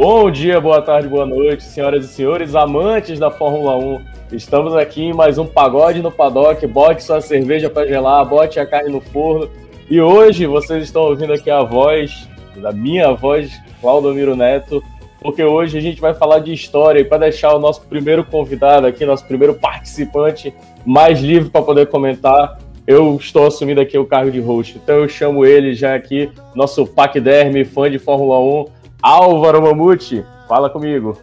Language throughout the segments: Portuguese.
Bom dia, boa tarde, boa noite, senhoras e senhores, amantes da Fórmula 1. Estamos aqui em mais um Pagode no Paddock. Bote sua cerveja para gelar, bote a carne no forno. E hoje vocês estão ouvindo aqui a voz, da minha voz, Claudomiro Neto, porque hoje a gente vai falar de história e para deixar o nosso primeiro convidado aqui, nosso primeiro participante mais livre para poder comentar, eu estou assumindo aqui o cargo de host. Então eu chamo ele já aqui, nosso Paquiderme, fã de Fórmula 1, Álvaro Mamute, fala comigo.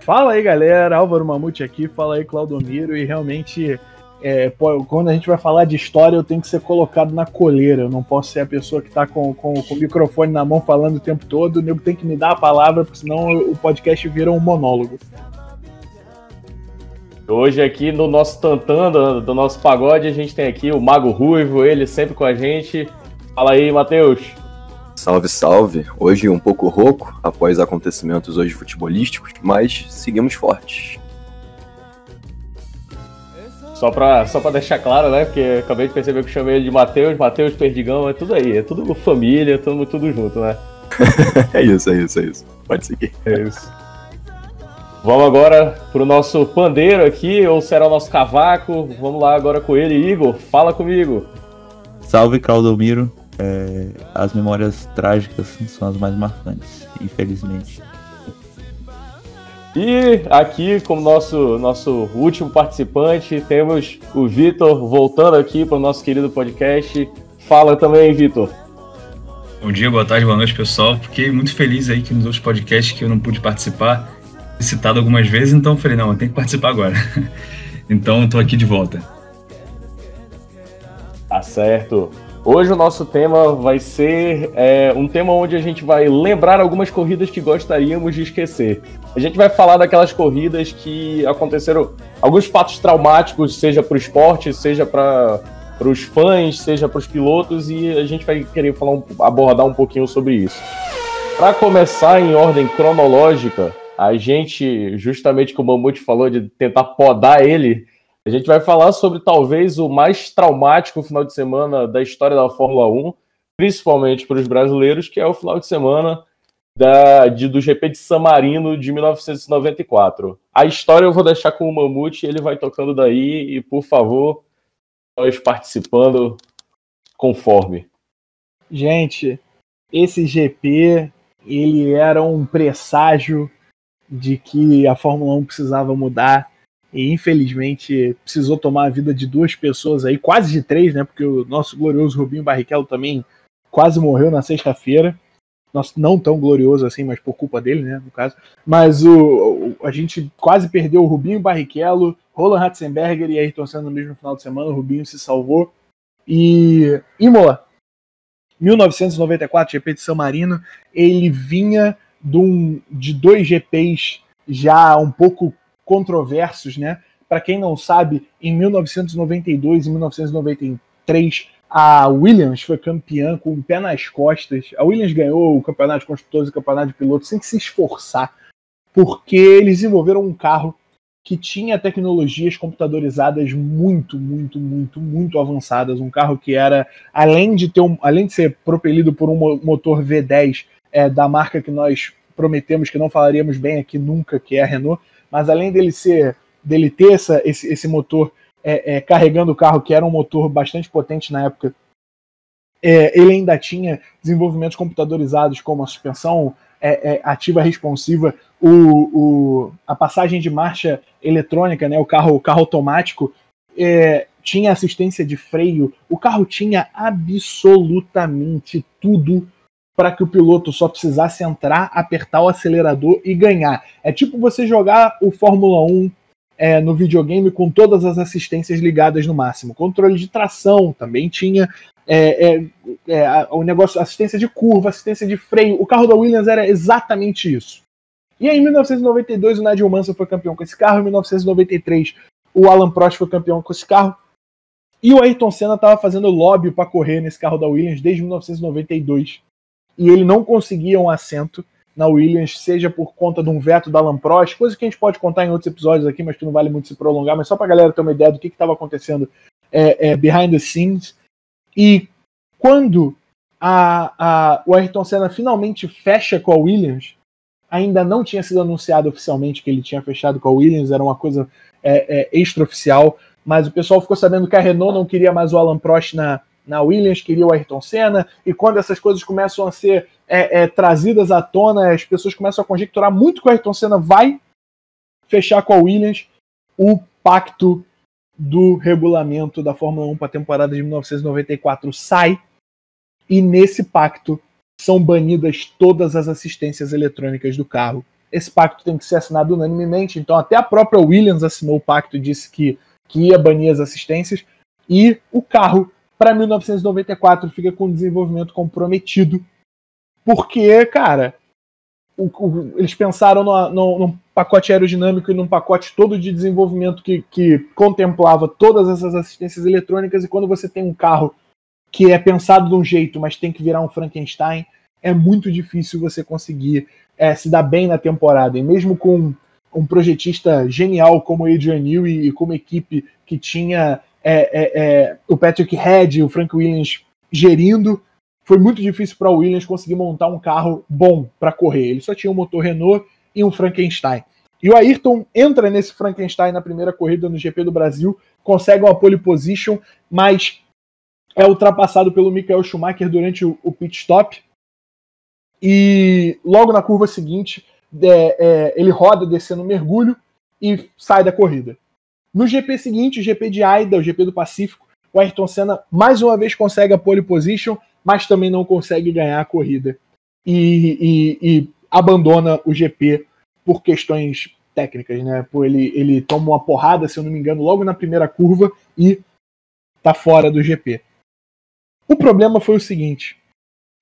Fala aí, galera. Álvaro Mamute aqui, fala aí, Claudomiro. E realmente, é, quando a gente vai falar de história, eu tenho que ser colocado na coleira. Eu não posso ser a pessoa que está com, com, com, o microfone na mão falando o tempo todo. O nego tem que me dar a palavra, porque senão o podcast vira um monólogo. Hoje aqui no nosso tantã do, do nosso pagode, a gente tem aqui o Mago Ruivo, ele sempre com a gente. Fala aí, Matheus. Salve, salve! Hoje um pouco rouco, após acontecimentos hoje futebolísticos, mas seguimos fortes. Só pra, só pra deixar claro, né? Porque acabei de perceber que eu chamei ele de Matheus, Matheus Perdigão, é tudo aí, é tudo família, tudo, tudo junto, né? é isso, é isso, é isso. Pode seguir. É isso. Vamos agora pro nosso pandeiro aqui, ou será o nosso cavaco? Vamos lá agora com ele, Igor, fala comigo. Salve, Claudomiro é, as memórias trágicas são as mais marcantes, infelizmente. E aqui, como nosso, nosso último participante, temos o Vitor voltando aqui para o nosso querido podcast. Fala também, Vitor. Bom dia, boa tarde, boa noite, pessoal. Fiquei muito feliz aí que nos outros podcasts que eu não pude participar, citado algumas vezes, então falei, não, eu tenho que participar agora. então, estou aqui de volta. Tá certo. Hoje o nosso tema vai ser é, um tema onde a gente vai lembrar algumas corridas que gostaríamos de esquecer. A gente vai falar daquelas corridas que aconteceram, alguns fatos traumáticos, seja para o esporte, seja para os fãs, seja para os pilotos, e a gente vai querer falar abordar um pouquinho sobre isso. Para começar em ordem cronológica, a gente, justamente como o Mamute falou, de tentar podar ele, a gente vai falar sobre talvez o mais traumático final de semana da história da Fórmula 1, principalmente para os brasileiros, que é o final de semana da, de, do GP de San Marino de 1994. A história eu vou deixar com o Mamute, ele vai tocando daí e, por favor, nós participando conforme. Gente, esse GP ele era um presságio de que a Fórmula 1 precisava mudar e infelizmente precisou tomar a vida de duas pessoas aí, quase de três, né? Porque o nosso glorioso Rubinho Barrichello também quase morreu na sexta-feira. Não tão glorioso assim, mas por culpa dele, né, no caso. Mas o, o a gente quase perdeu o Rubinho Barrichello, Roland Ratzenberger e Ayrton Senna no mesmo final de semana. O Rubinho se salvou. E Imola, 1994, GP de São Marino, ele vinha de, um, de dois GPs já um pouco controversos, né? Para quem não sabe, em 1992 e 1993, a Williams foi campeã com o pé nas costas. A Williams ganhou o campeonato de construtores e o campeonato de pilotos sem se esforçar, porque eles desenvolveram um carro que tinha tecnologias computadorizadas muito, muito, muito, muito avançadas. Um carro que era, além de ter um, além de ser propelido por um motor V10 é, da marca que nós prometemos que não falaríamos bem aqui nunca, que é a Renault, mas além dele ser dele ter essa, esse, esse motor é, é, carregando o carro, que era um motor bastante potente na época, é, ele ainda tinha desenvolvimentos computadorizados como a suspensão é, é, ativa responsiva, o, o, a passagem de marcha eletrônica, né, o carro, o carro automático, é, tinha assistência de freio, o carro tinha absolutamente tudo para que o piloto só precisasse entrar, apertar o acelerador e ganhar. É tipo você jogar o Fórmula 1 é, no videogame com todas as assistências ligadas no máximo. Controle de tração também tinha. É, é, é o negócio, assistência de curva, assistência de freio. O carro da Williams era exatamente isso. E aí, em 1992, o Nigel Mansell foi campeão com esse carro. Em 1993, o Alan Prost foi campeão com esse carro. E o Ayrton Senna estava fazendo lobby para correr nesse carro da Williams desde 1992 e ele não conseguia um assento na Williams, seja por conta de um veto da Alan Prost, coisa que a gente pode contar em outros episódios aqui, mas que não vale muito se prolongar, mas só para a galera ter uma ideia do que estava acontecendo é, é, behind the scenes. E quando a, a, o Ayrton Senna finalmente fecha com a Williams, ainda não tinha sido anunciado oficialmente que ele tinha fechado com a Williams, era uma coisa é, é, extraoficial, mas o pessoal ficou sabendo que a Renault não queria mais o Alan Prost na, na Williams, queria o Ayrton Senna, e quando essas coisas começam a ser é, é, trazidas à tona, as pessoas começam a conjecturar muito que o Ayrton Senna vai fechar com a Williams o pacto do regulamento da Fórmula 1 para a temporada de 1994 sai, e nesse pacto são banidas todas as assistências eletrônicas do carro. Esse pacto tem que ser assinado unanimemente, então até a própria Williams assinou o pacto e disse que, que ia banir as assistências, e o carro para 1994 fica com o desenvolvimento comprometido. Porque, cara, o, o, eles pensaram no, no, num pacote aerodinâmico e num pacote todo de desenvolvimento que, que contemplava todas essas assistências eletrônicas. E quando você tem um carro que é pensado de um jeito, mas tem que virar um Frankenstein, é muito difícil você conseguir é, se dar bem na temporada. E mesmo com um projetista genial como Adrian Newey e com uma equipe que tinha é, é, é, o Patrick Head, o Frank Williams gerindo. Foi muito difícil para o Williams conseguir montar um carro bom para correr. Ele só tinha um motor Renault e um Frankenstein. E o Ayrton entra nesse Frankenstein na primeira corrida no GP do Brasil, consegue uma pole position, mas é ultrapassado pelo Michael Schumacher durante o, o pit stop. E logo na curva seguinte, é, é, ele roda descendo mergulho e sai da corrida. No GP seguinte, o GP de Aida, o GP do Pacífico, o Ayrton Senna mais uma vez consegue a pole position, mas também não consegue ganhar a corrida. E, e, e abandona o GP por questões técnicas, né? Por ele, ele toma uma porrada, se eu não me engano, logo na primeira curva e tá fora do GP. O problema foi o seguinte: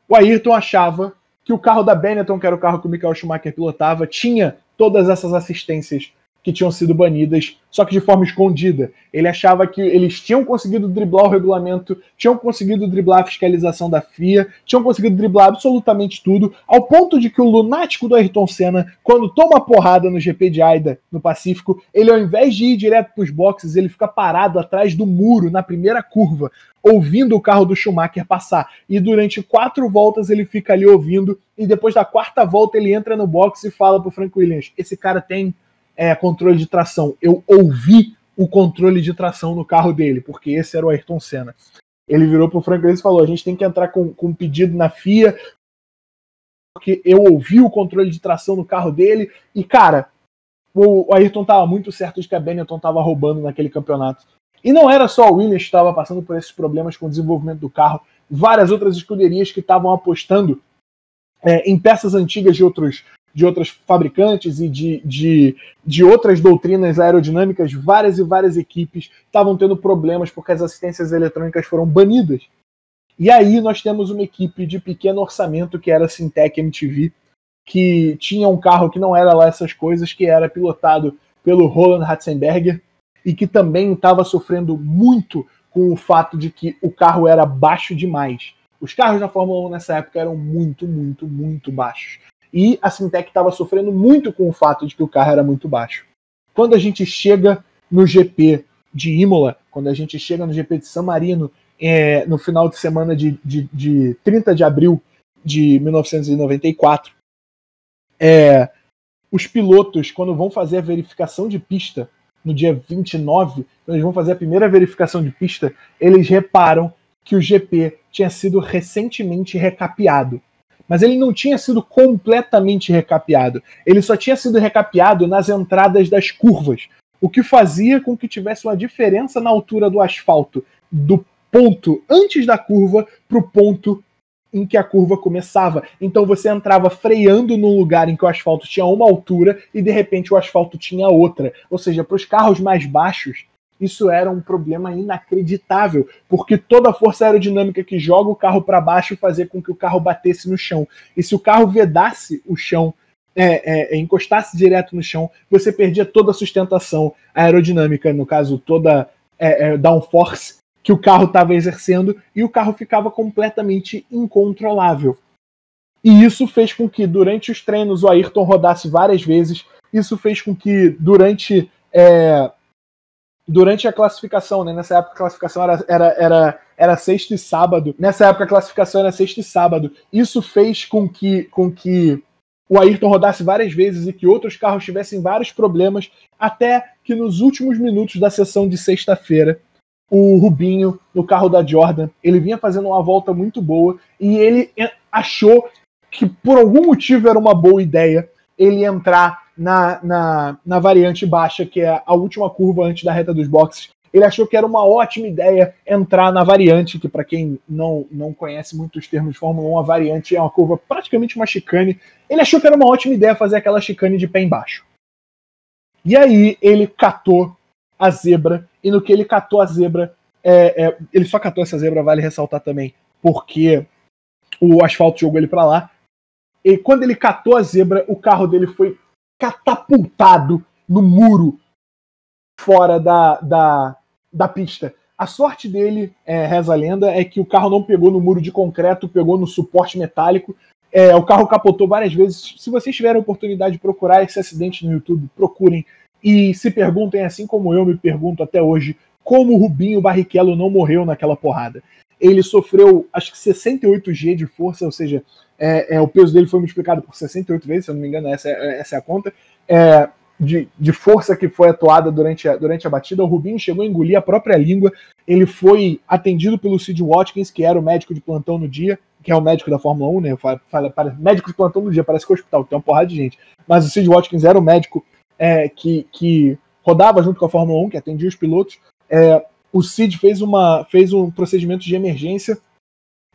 o Ayrton achava que o carro da Benetton, que era o carro que o Michael Schumacher pilotava, tinha todas essas assistências que tinham sido banidas, só que de forma escondida. Ele achava que eles tinham conseguido driblar o regulamento, tinham conseguido driblar a fiscalização da FIA, tinham conseguido driblar absolutamente tudo, ao ponto de que o lunático do Ayrton Senna, quando toma porrada no GP de Aida, no Pacífico, ele ao invés de ir direto para os boxes, ele fica parado atrás do muro na primeira curva, ouvindo o carro do Schumacher passar. E durante quatro voltas ele fica ali ouvindo, e depois da quarta volta ele entra no box e fala pro Frank Williams: esse cara tem é, controle de tração. Eu ouvi o controle de tração no carro dele, porque esse era o Ayrton Senna. Ele virou pro Frank Williams e falou: a gente tem que entrar com, com um pedido na FIA, porque eu ouvi o controle de tração no carro dele. E, cara, o, o Ayrton tava muito certo de que a Benetton tava roubando naquele campeonato. E não era só a Williams que estava passando por esses problemas com o desenvolvimento do carro, várias outras escuderias que estavam apostando é, em peças antigas de outros de outras fabricantes e de, de, de outras doutrinas aerodinâmicas, várias e várias equipes estavam tendo problemas porque as assistências eletrônicas foram banidas. E aí nós temos uma equipe de pequeno orçamento que era a Sintec MTV, que tinha um carro que não era lá essas coisas, que era pilotado pelo Roland Ratzenberger e que também estava sofrendo muito com o fato de que o carro era baixo demais. Os carros na Fórmula 1 nessa época eram muito, muito, muito baixos. E a Sintec estava sofrendo muito com o fato de que o carro era muito baixo. Quando a gente chega no GP de Imola, quando a gente chega no GP de San Marino, é, no final de semana de, de, de 30 de abril de 1994, é, os pilotos, quando vão fazer a verificação de pista, no dia 29, quando eles vão fazer a primeira verificação de pista, eles reparam que o GP tinha sido recentemente recapeado mas ele não tinha sido completamente recapeado. Ele só tinha sido recapeado nas entradas das curvas, o que fazia com que tivesse uma diferença na altura do asfalto do ponto antes da curva para o ponto em que a curva começava. Então você entrava freando num lugar em que o asfalto tinha uma altura e de repente o asfalto tinha outra. Ou seja, para os carros mais baixos, isso era um problema inacreditável, porque toda a força aerodinâmica que joga o carro para baixo fazia com que o carro batesse no chão. E se o carro vedasse o chão, é, é, é, encostasse direto no chão, você perdia toda a sustentação aerodinâmica, no caso, toda é, é downforce que o carro estava exercendo, e o carro ficava completamente incontrolável. E isso fez com que, durante os treinos, o Ayrton rodasse várias vezes. Isso fez com que, durante é, durante a classificação, né? Nessa época a classificação era, era, era, era sexta e sábado. Nessa época a classificação era sexta e sábado. Isso fez com que, com que o Ayrton rodasse várias vezes e que outros carros tivessem vários problemas, até que nos últimos minutos da sessão de sexta-feira, o Rubinho, no carro da Jordan, ele vinha fazendo uma volta muito boa e ele achou que por algum motivo era uma boa ideia ele entrar na, na, na variante baixa, que é a última curva antes da reta dos boxes. Ele achou que era uma ótima ideia entrar na variante, que para quem não, não conhece muito os termos de Fórmula 1, a variante é uma curva praticamente uma chicane. Ele achou que era uma ótima ideia fazer aquela chicane de pé embaixo. E aí ele catou a zebra, e no que ele catou a zebra, é, é, ele só catou essa zebra, vale ressaltar também, porque o asfalto jogou ele para lá. E quando ele catou a zebra, o carro dele foi catapultado no muro fora da, da, da pista. A sorte dele, é, reza a lenda, é que o carro não pegou no muro de concreto, pegou no suporte metálico. É, o carro capotou várias vezes. Se vocês tiverem a oportunidade de procurar esse acidente no YouTube, procurem e se perguntem, assim como eu me pergunto até hoje, como o Rubinho Barrichello não morreu naquela porrada. Ele sofreu, acho que 68 G de força, ou seja, é, é, o peso dele foi multiplicado por 68 vezes, se eu não me engano, essa é, essa é a conta. É, de, de, força que foi atuada durante a, durante a batida. O Rubinho chegou a engolir a própria língua. Ele foi atendido pelo Sid Watkins, que era o médico de plantão no dia, que é o médico da Fórmula 1, né? Fala, fala, médico de plantão no dia, parece que é hospital, tem uma porrada de gente. Mas o Sid Watkins era o médico é, que, que rodava junto com a Fórmula 1, que atendia os pilotos. É, o Sid fez, uma, fez um procedimento de emergência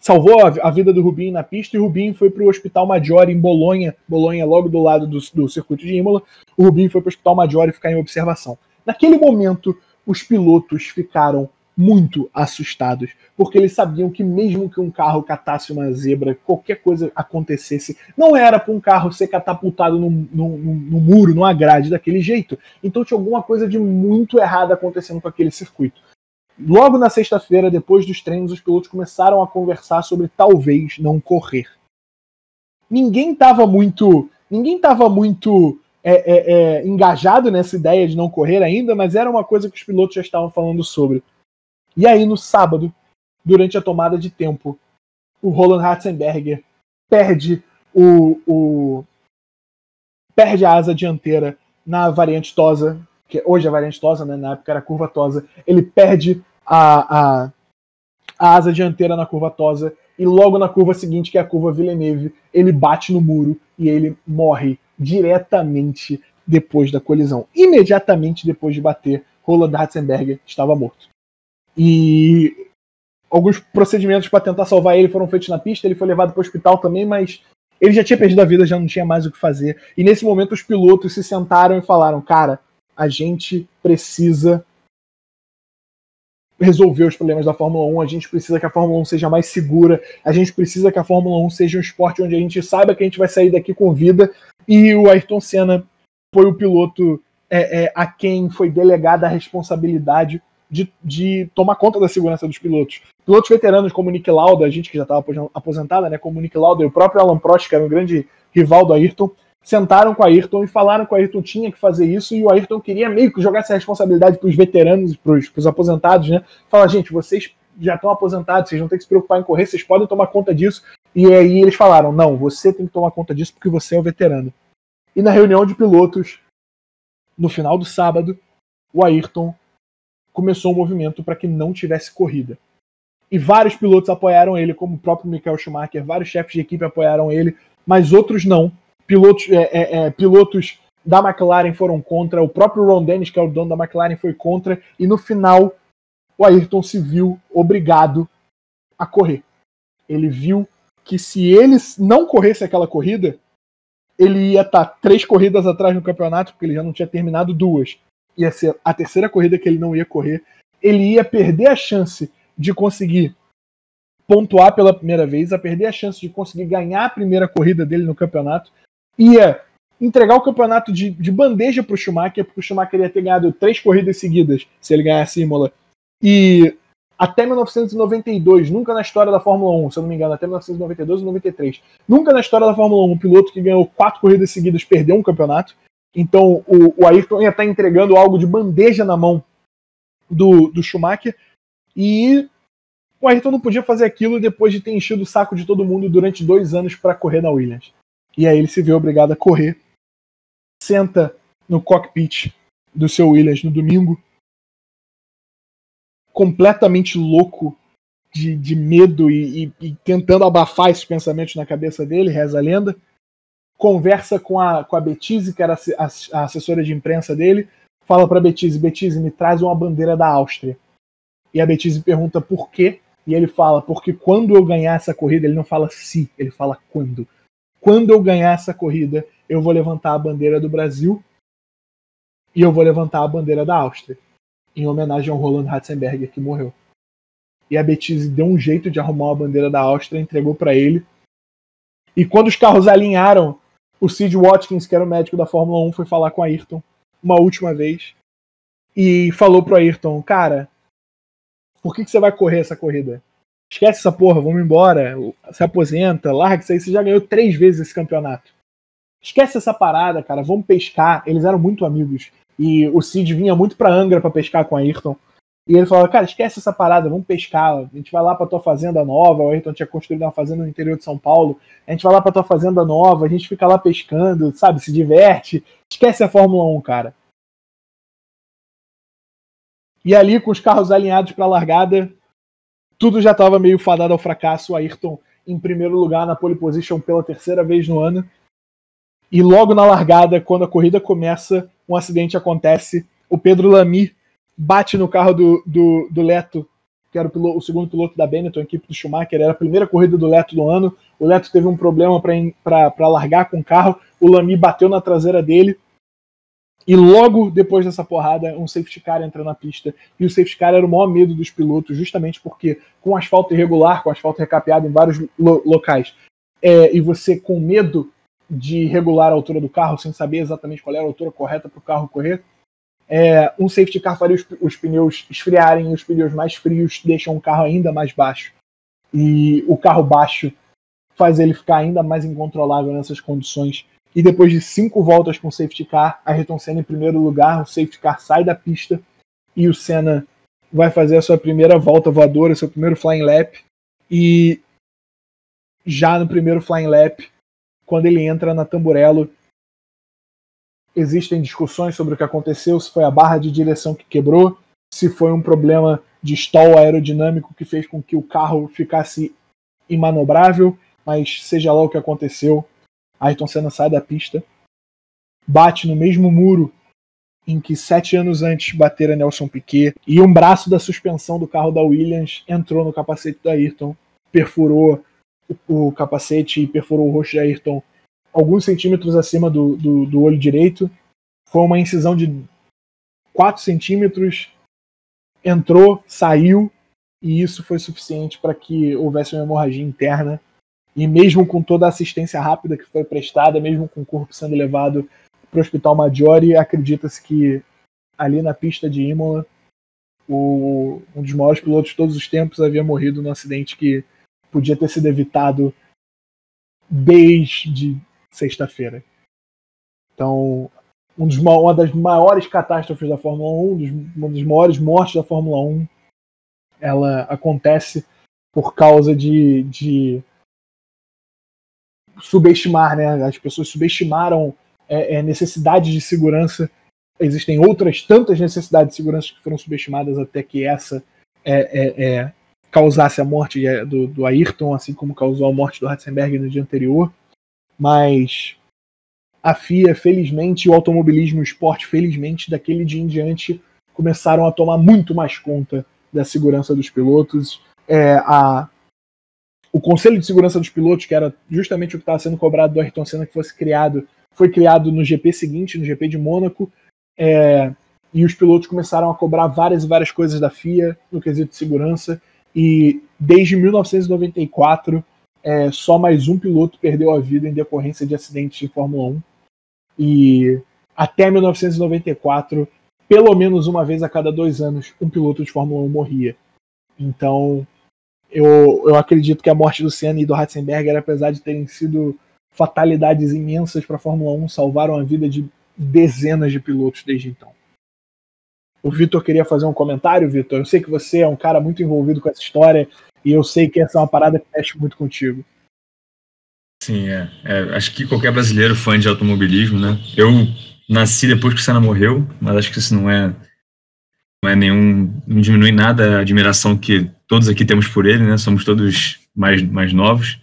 salvou a, a, vida do Rubinho na pista e o Rubinho foi para o Hospital Maggiore em Bolonha, Bolonha logo do lado do, do circuito de Imola. O Rubinho foi para o Hospital Maggiore ficar em observação. Naquele momento, os pilotos ficaram muito assustados, porque eles sabiam que mesmo que um carro catasse uma zebra, qualquer coisa acontecesse, não era para um carro ser catapultado no, no, no, muro, numa grade daquele jeito. Então tinha alguma coisa de muito errado acontecendo com aquele circuito. Logo na sexta-feira, depois dos treinos, os pilotos começaram a conversar sobre talvez não correr. Ninguém estava muito, ninguém estava muito é, é, é, engajado nessa ideia de não correr ainda, mas era uma coisa que os pilotos já estavam falando sobre. E aí no sábado, durante a tomada de tempo, o Roland Ratzenberger perde o, o perde a asa dianteira na variante Tosa, que hoje é variante Tosa, né? na época era curva Tosa, ele perde a, a, a asa dianteira na curva Tosa e logo na curva seguinte, que é a curva Villeneuve, ele bate no muro e ele morre diretamente depois da colisão. Imediatamente depois de bater, Roland Ratzenberger estava morto. E alguns procedimentos para tentar salvar ele foram feitos na pista, ele foi levado para o hospital também, mas ele já tinha perdido a vida, já não tinha mais o que fazer. E nesse momento os pilotos se sentaram e falaram: "Cara, a gente precisa resolver os problemas da Fórmula 1, a gente precisa que a Fórmula 1 seja mais segura, a gente precisa que a Fórmula 1 seja um esporte onde a gente saiba que a gente vai sair daqui com vida. E o Ayrton Senna foi o piloto é, é, a quem foi delegada a responsabilidade de, de, tomar conta da segurança dos pilotos. Pilotos veteranos como Nick Lauda, a gente que já estava aposentada, né, como Nick Lauda e o próprio Alan Prost, que era um grande rival do Ayrton, sentaram com o Ayrton e falaram que o Ayrton tinha que fazer isso e o Ayrton queria meio que jogar essa responsabilidade para os veteranos, para os aposentados, né? Falar, gente, vocês já estão aposentados, vocês não têm que se preocupar em correr, vocês podem tomar conta disso. E aí eles falaram: não, você tem que tomar conta disso porque você é o veterano. E na reunião de pilotos, no final do sábado, o Ayrton começou um movimento para que não tivesse corrida. E vários pilotos apoiaram ele, como o próprio Michael Schumacher, vários chefes de equipe apoiaram ele, mas outros não pilotos, é, é, é, pilotos da McLaren foram contra, o próprio Ron Dennis, que é o dono da McLaren, foi contra, e no final o Ayrton se viu obrigado a correr. Ele viu que se ele não corresse aquela corrida, ele ia estar tá três corridas atrás no campeonato, porque ele já não tinha terminado duas. Ia ser a terceira corrida que ele não ia correr. Ele ia perder a chance de conseguir pontuar pela primeira vez, a perder a chance de conseguir ganhar a primeira corrida dele no campeonato ia entregar o campeonato de, de bandeja para o Schumacher, porque o Schumacher ia ter ganhado três corridas seguidas se ele ganhasse Imola. E até 1992, nunca na história da Fórmula 1, se eu não me engano, até 1992 ou 93, nunca na história da Fórmula 1 um piloto que ganhou quatro corridas seguidas perdeu um campeonato. Então o, o Ayrton ia estar entregando algo de bandeja na mão do, do Schumacher. E o Ayrton não podia fazer aquilo depois de ter enchido o saco de todo mundo durante dois anos para correr na Williams. E aí ele se vê obrigado a correr, senta no cockpit do seu Williams no domingo, completamente louco de, de medo e, e, e, tentando abafar esses pensamentos na cabeça dele, reza a lenda. Conversa com a, com a Betise, que era a, a assessora de imprensa dele, fala para Betise: Betise, me traz uma bandeira da Áustria. E a Betise pergunta por quê, e ele fala: porque quando eu ganhar essa corrida, ele não fala se, ele fala quando. Quando eu ganhar essa corrida, eu vou levantar a bandeira do Brasil e eu vou levantar a bandeira da Áustria, em homenagem ao Roland Ratzenberger, que morreu. E a Betise deu um jeito de arrumar a bandeira da Áustria, entregou para ele. E quando os carros alinharam, o Sid Watkins, que era o médico da Fórmula 1, foi falar com a Ayrton uma última vez e falou pro Ayrton: Cara, por que, que você vai correr essa corrida? Esquece essa porra, vamos embora, se aposenta, larga isso aí, você já ganhou três vezes esse campeonato. Esquece essa parada, cara, vamos pescar. Eles eram muito amigos. E o Cid vinha muito pra Angra para pescar com a Ayrton. E ele falou, cara, esquece essa parada, vamos pescar. A gente vai lá pra tua fazenda nova. O Ayrton tinha construído uma fazenda no interior de São Paulo. A gente vai lá pra tua fazenda nova, a gente fica lá pescando, sabe? Se diverte. Esquece a Fórmula 1, cara. E ali, com os carros alinhados pra largada, tudo já estava meio fadado ao fracasso. O Ayrton em primeiro lugar na pole position pela terceira vez no ano. E logo na largada, quando a corrida começa, um acidente acontece. O Pedro Lamy bate no carro do, do, do Leto, que era o, piloto, o, segundo piloto da Benetton, a equipe do Schumacher. Era a primeira corrida do Leto do ano. O Leto teve um problema para largar com o carro. O Lamy bateu na traseira dele. E logo depois dessa porrada, um safety car entra na pista. E o safety car era o maior medo dos pilotos, justamente porque com asfalto irregular, com asfalto recapeado em vários lo locais, é, e você com medo de regular a altura do carro sem saber exatamente qual era a altura correta para o carro correr. É, um safety car faria os, os, pneus esfriarem e os pneus mais frios deixam o carro ainda mais baixo. E o carro baixo faz ele ficar ainda mais incontrolável nessas condições. E depois de cinco voltas com o safety car, Ayrton Senna em primeiro lugar, o safety car sai da pista e o Senna vai fazer a sua primeira volta voadora, seu primeiro flying lap. E já no primeiro flying lap, quando ele entra na Tamburello, existem discussões sobre o que aconteceu, se foi a barra de direção que quebrou, se foi um problema de stall aerodinâmico que fez com que o carro ficasse imanobrável, mas seja lá o que aconteceu, Ayrton Senna sai da pista, bate no mesmo muro em que sete anos antes batera Nelson Piquet, e um braço da suspensão do carro da Williams entrou no capacete do Ayrton, perfurou o, capacete e perfurou o rosto de Ayrton alguns centímetros acima do, do, do olho direito. Foi uma incisão de 4 centímetros, entrou, saiu, e isso foi suficiente para que houvesse uma hemorragia interna. E mesmo com toda a assistência rápida que foi prestada, mesmo com o corpo sendo levado para o Hospital Maggiore, acredita-se que ali na pista de Imola, o, um dos maiores pilotos de todos os tempos havia morrido num acidente que podia ter sido evitado desde sexta-feira. Então, um dos, uma das maiores catástrofes da Fórmula 1, um dos, uma das maiores mortes da Fórmula 1, ela acontece por causa de, de subestimar, né? As pessoas subestimaram é, é, necessidades de segurança. Existem outras tantas necessidades de segurança que foram subestimadas até que essa é, é, é causasse a morte do, do Ayrton, assim como causou a morte do Ratzenberger no dia anterior. Mas a FIA, felizmente, o automobilismo o esporte, felizmente, daquele dia em diante, começaram a tomar muito mais conta da segurança dos pilotos. É, a, o Conselho de Segurança dos Pilotos, que era justamente o que estava sendo cobrado do Ayrton Senna que fosse criado, foi criado no GP seguinte, no GP de Mônaco. É, e os pilotos começaram a cobrar várias e várias coisas da FIA no quesito de segurança. E desde 1994, é, só mais um piloto perdeu a vida em decorrência de acidentes de Fórmula 1. E até 1994, pelo menos uma vez a cada dois anos, um piloto de Fórmula 1 morria. Então, eu, eu acredito que a morte do Senna e do Ratzenberger, apesar de terem sido fatalidades imensas para a Fórmula 1, salvaram a vida de dezenas de pilotos desde então. O Vitor queria fazer um comentário, Vitor. Eu sei que você é um cara muito envolvido com essa história e eu sei que essa é uma parada que mexe muito contigo. Sim, é. é. Acho que qualquer brasileiro fã de automobilismo, né? Eu nasci depois que o Senna morreu, mas acho que isso não é não é nenhum não diminui nada a admiração que todos aqui temos por ele, né? Somos todos mais mais novos.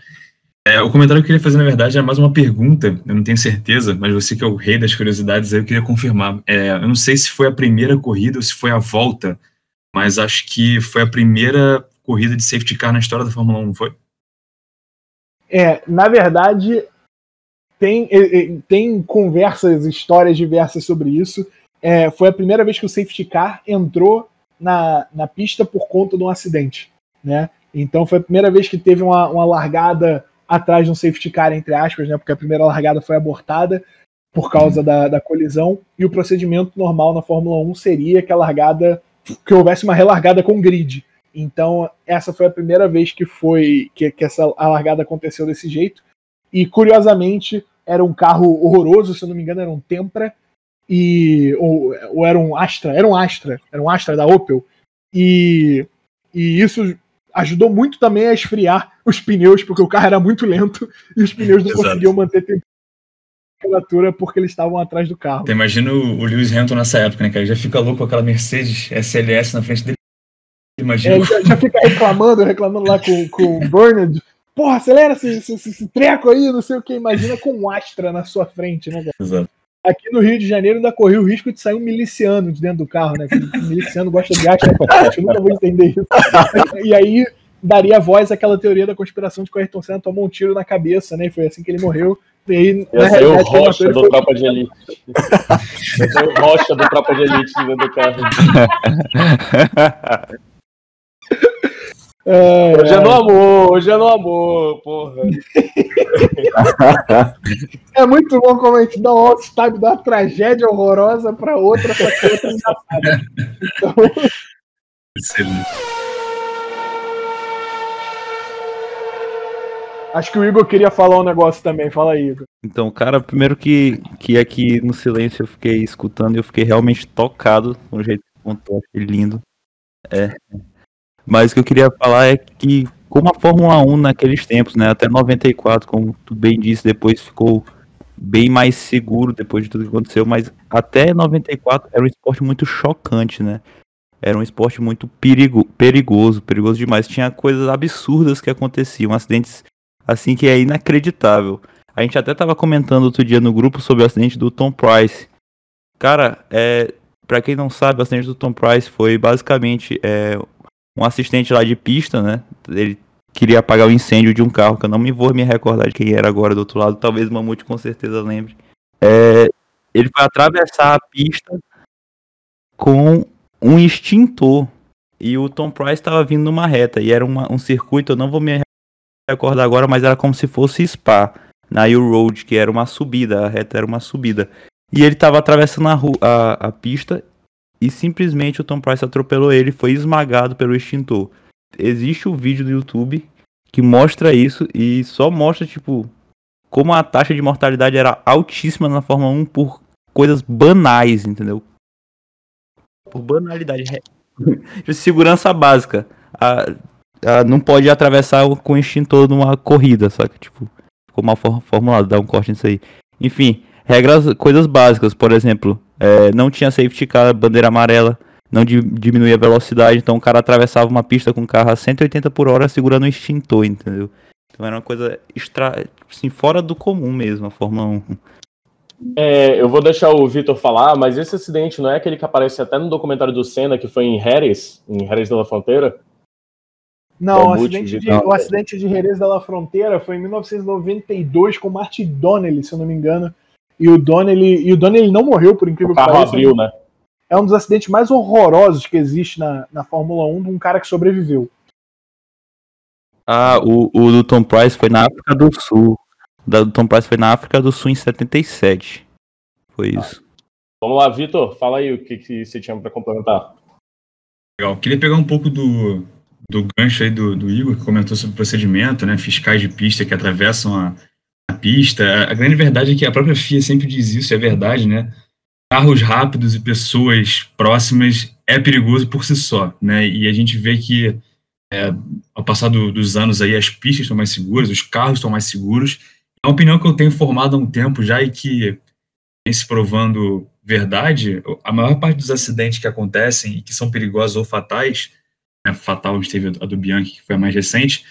É, o comentário que eu queria fazer, na verdade, é mais uma pergunta, eu não tenho certeza, mas você que é o rei das curiosidades, eu queria confirmar. É, eu não sei se foi a primeira corrida ou se foi a volta, mas acho que foi a primeira corrida de safety car na história da Fórmula 1, não foi? É, na verdade, tem, tem conversas, histórias diversas sobre isso. É, foi a primeira vez que o safety car entrou na, na pista por conta de um acidente. Né? Então foi a primeira vez que teve uma, uma largada atrás de um safety car, entre aspas, né? porque a primeira largada foi abortada por causa da, da colisão. E o procedimento normal na Fórmula 1 seria que a largada que houvesse uma relargada com grid. Então, essa foi a primeira vez que foi que, que essa a largada aconteceu desse jeito. E curiosamente, era um carro horroroso, se eu não me engano, era um Tempra e ou, ou era um Astra, era um Astra, era um Astra da Opel. E, e isso ajudou muito também a esfriar os pneus, porque o carro era muito lento e os pneus não Exato. conseguiam manter temperatura porque eles estavam atrás do carro. Então, imagina o, Lewis Hamilton nessa época, né, cara? Ele já fica louco com aquela Mercedes SLS na frente dele. Imagina. É, já, já, fica reclamando, reclamando lá com, com o Burnett. Porra, acelera esse, esse, esse, treco aí, não sei o que. Imagina com um Astra na sua frente, né, cara? Exato. Aqui no Rio de Janeiro ainda correu o risco de sair um miliciano de dentro do carro, né? Porque miliciano gosta de Astra. Eu nunca vou entender isso. E aí daria voz àquela teoria da conspiração de que o Ayrton Senna tomou um tiro na cabeça, né? E foi assim que ele morreu. E aí, Ia ser o rocha do foi... Tropa de Elite. Ia ser o rocha do Tropa de Elite dentro do carro. É, hoje é no amor, hoje é no amor, porra. é muito bom como a gente dá um out-time da tragédia horrorosa para outra, pra outra engraçada. Então... Excelente. Acho que o Igor queria falar um negócio também. Fala aí, Igor. Então, cara, primeiro que, que aqui no silêncio eu fiquei escutando e eu fiquei realmente tocado com o jeito que contou. Achei lindo. É. Mas o que eu queria falar é que, como a Fórmula 1 naqueles tempos, né, até 94, como tu bem disse, depois ficou bem mais seguro depois de tudo que aconteceu, mas até 94 era um esporte muito chocante, né? Era um esporte muito perigo, perigoso, perigoso demais. Tinha coisas absurdas que aconteciam, acidentes assim que é inacreditável. A gente até tava comentando outro dia no grupo sobre o acidente do Tom Price. Cara, é, para quem não sabe, o acidente do Tom Price foi basicamente é, um assistente lá de pista, né? Ele queria apagar o incêndio de um carro, que eu não me vou me recordar de quem era agora do outro lado, talvez o Mamute com certeza lembre. É, ele foi atravessar a pista com um extintor. E o Tom Price estava vindo numa reta. E era uma, um circuito, eu não vou me recordar agora, mas era como se fosse Spa. Na U Road, que era uma subida, a reta era uma subida. E ele estava atravessando a, a, a pista e simplesmente o Tom Price atropelou ele e foi esmagado pelo extintor. Existe o um vídeo do YouTube que mostra isso e só mostra, tipo, como a taxa de mortalidade era altíssima na Fórmula 1 por coisas banais, entendeu? Por banalidade. de segurança básica. A, a, não pode atravessar com extintor numa corrida, só que, tipo, ficou mal formulado, dá um corte nisso aí. Enfim, regras, coisas básicas, por exemplo, é, não tinha safety car, bandeira amarela, não di diminuía a velocidade, então o cara atravessava uma pista com o carro a 180 por hora segurando um extintor, entendeu? Então era uma coisa extra, assim, fora do comum mesmo, a Fórmula 1. É, eu vou deixar o Vitor falar, mas esse acidente não é aquele que aparece até no documentário do Senna, que foi em Jerez, em Jerez da Fronteira? Não, o acidente, de, o acidente de Jerez da La Fronteira foi em 1992 com Martin Donnelly, se eu não me engano. E o Donnelly, e o Donnelly não morreu, por incrível que pareça. abriu, né? É um dos acidentes mais horrorosos que existe na, na Fórmula 1 de um cara que sobreviveu. Ah, o, o do Tom Price foi na África do Sul. O do Tom Price foi na África do Sul em 77. Foi tá. isso. Vamos lá, Vitor, fala aí o que, que você tinha para complementar. Legal. Queria pegar um pouco do, do gancho aí do, do Igor, que comentou sobre o procedimento, né? Fiscais de pista que atravessam a, a pista. A grande verdade é que a própria FIA sempre diz isso, é verdade, né? Carros rápidos e pessoas próximas é perigoso por si só, né? E a gente vê que é, ao passar do, dos anos aí as pistas estão mais seguras, os carros estão mais seguros É uma opinião que eu tenho formado há um tempo já e que vem se provando verdade. A maior parte dos acidentes que acontecem e que são perigosos ou fatais, né, fatal, a gente teve a do Bianchi, que foi a mais recente,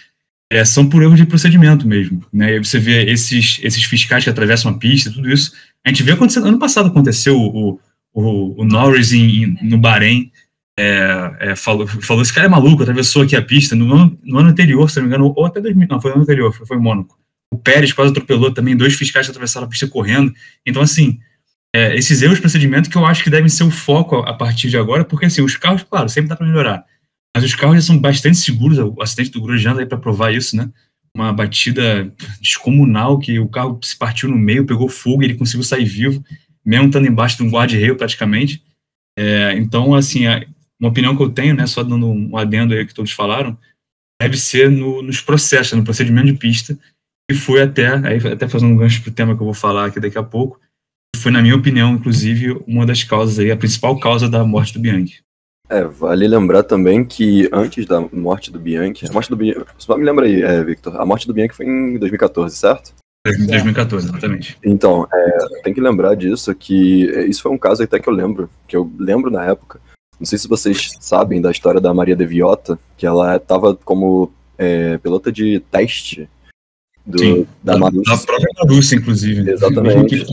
é, são por erro de procedimento mesmo. Né? E você vê esses, esses fiscais que atravessam a pista, tudo isso. A gente vê acontecendo. Ano passado aconteceu o, o, o Norris em, no Bahrein. É, é, falou, falou: esse cara é maluco, atravessou aqui a pista. No ano, no ano anterior, se não me engano, ou até 2000, não, foi no ano anterior, foi, foi em Mônaco. O Pérez quase atropelou também dois fiscais que atravessaram a pista correndo. Então, assim, é, esses erros de procedimento que eu acho que devem ser o foco a, a partir de agora, porque assim, os carros, claro, sempre dá para melhorar mas os carros já são bastante seguros. O acidente do Grosjean aí para provar isso, né? Uma batida descomunal que o carro se partiu no meio, pegou fogo ele conseguiu sair vivo, mesmo estando embaixo de um guarda-reio praticamente. É, então, assim, uma opinião que eu tenho, né, só dando um adendo aí que todos falaram, deve ser no, nos processos, no procedimento de pista, e foi até, aí até fazendo um gancho para o tema que eu vou falar aqui daqui a pouco, foi, na minha opinião, inclusive, uma das causas aí, a principal causa da morte do Bianchi. É, vale lembrar também que antes da morte do Bianchi, a morte do Bianchi, só me lembra aí, é, Victor, a morte do Bianchi foi em 2014, certo? 2014, exatamente. Então, é, tem que lembrar disso, que isso foi um caso até que eu lembro, que eu lembro na época. Não sei se vocês sabem da história da Maria de Viota, que ela estava como é, pilota de teste do, Sim, da, da Marussia. Da própria Marussia, inclusive. Exatamente.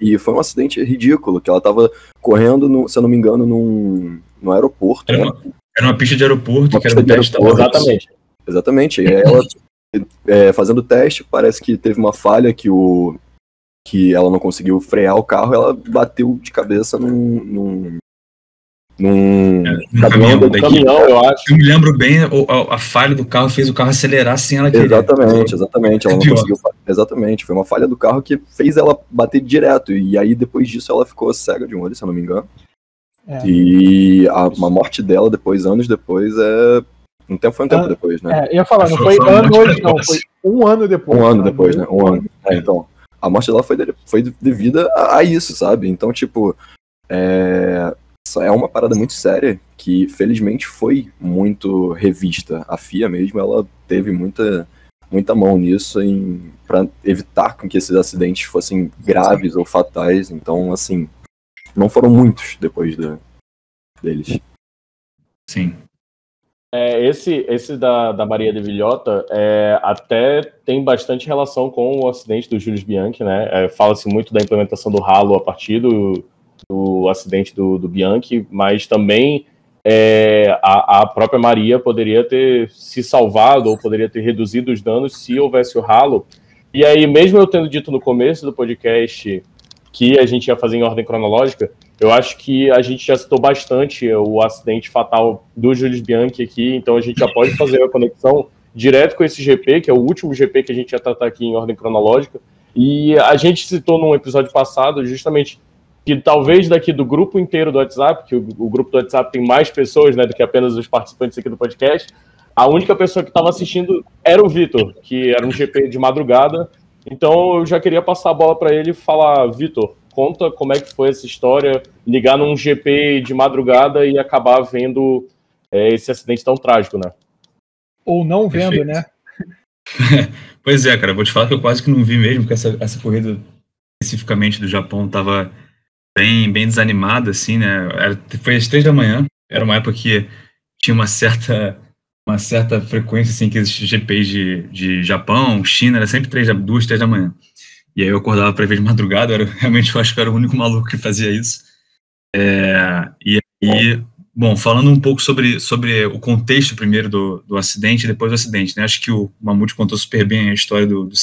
E, e, foi um acidente ridículo, que ela estava correndo, no, se eu não me engano, num, no aeroporto. Era, né? uma, era uma pista de aeroporto, uma que era um teste. Exatamente. Exatamente. E ela, é, fazendo o teste, parece que teve uma falha que o que ela não conseguiu frear o carro, ela bateu de cabeça num, num, num é, caminhão, caminhão, caminhão, eu acho. Eu me lembro bem, a, a, falha do carro fez o carro acelerar sem ela querer. Exatamente, exatamente. Ela é não conseguiu. Exatamente, foi uma falha do carro que fez ela bater direto. E aí, depois disso, ela ficou cega de um olho, se eu não me engano. É. E a, a, morte dela depois, anos depois, é. Um tempo foi um tempo ah, depois, né? É, ia falar, não foi, foi anos, não, foi um ano depois. Um ano depois, né? Um ano. É, então, a morte dela foi, foi devida a, a isso, sabe? Então, tipo, é, é uma parada muito séria que felizmente foi muito revista. A FIA mesmo, ela teve muita muita mão nisso para evitar que esses acidentes fossem graves ou fatais. Então, assim, não foram muitos depois da, deles. Sim. É, esse esse da, da Maria de Vilhota é, até tem bastante relação com o acidente do Júlio Bianchi, né? É, Fala-se muito da implementação do ralo a partir do, do acidente do, do Bianchi, mas também é, a, a, própria Maria poderia ter se salvado ou poderia ter reduzido os danos se houvesse o ralo. E aí, mesmo eu tendo dito no começo do podcast que a gente ia fazer em ordem cronológica, eu acho que a gente já citou bastante o acidente fatal do Julius Bianchi aqui, então a gente já pode fazer a conexão direto com esse GP, que é o último GP que a gente ia tratar aqui em ordem cronológica. E a gente citou num episódio passado justamente que talvez daqui do grupo inteiro do WhatsApp, que o, o grupo do WhatsApp tem mais pessoas né, do que apenas os participantes aqui do podcast, a única pessoa que estava assistindo era o Vitor, que era um GP de madrugada então eu já queria passar a bola para ele e falar, Vitor, conta como é que foi essa história, ligar num GP de madrugada e acabar vendo é, esse acidente tão trágico, né? Ou não vendo, Perfeito. né? pois é, cara, vou te falar que eu quase que não vi mesmo, porque essa, essa corrida especificamente do Japão estava bem, bem desanimada, assim, né? Era, foi às três da manhã, era uma época que tinha uma certa uma certa frequência, assim, que esses GPs de, de Japão, China, era sempre três, duas, três da manhã. E aí eu acordava para ver de madrugada, era, realmente eu acho que era o único maluco que fazia isso. É, e aí, bom, falando um pouco sobre, sobre o contexto primeiro do, do acidente e depois do acidente, né? Acho que o Mamute contou super bem a história do, do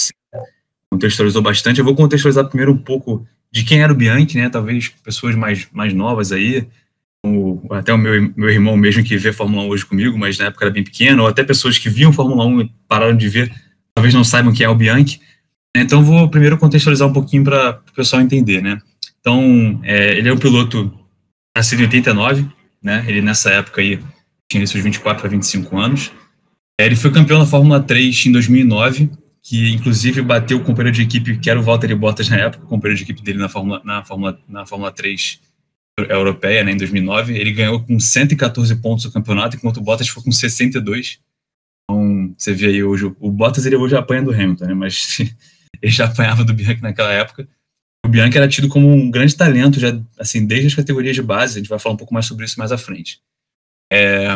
contextualizou bastante. Eu vou contextualizar primeiro um pouco de quem era o Bianchi, né? Talvez pessoas mais, mais novas aí, o, até o meu, meu irmão mesmo que vê Fórmula 1 hoje comigo, mas na época era bem pequeno, ou até pessoas que viam Fórmula 1 e pararam de ver, talvez não saibam quem é o Bianchi. Então vou primeiro contextualizar um pouquinho para o pessoal entender, né? Então, é, ele é um piloto nascido em 89, né? Ele nessa época aí tinha seus 24 a 25 anos. É, ele foi campeão da Fórmula 3 em 2009, que inclusive bateu o companheiro de equipe, que era o Valtteri Bottas na época, o companheiro de equipe dele na Fórmula, na Fórmula, na Fórmula 3 europeia, né, em 2009, ele ganhou com 114 pontos o campeonato, enquanto o Bottas foi com 62. Então, você vê aí hoje, o Bottas ele hoje apanha do Hamilton, né, mas ele já apanhava do Bianchi naquela época. O Bianchi era tido como um grande talento, já assim, desde as categorias de base, a gente vai falar um pouco mais sobre isso mais à frente. É,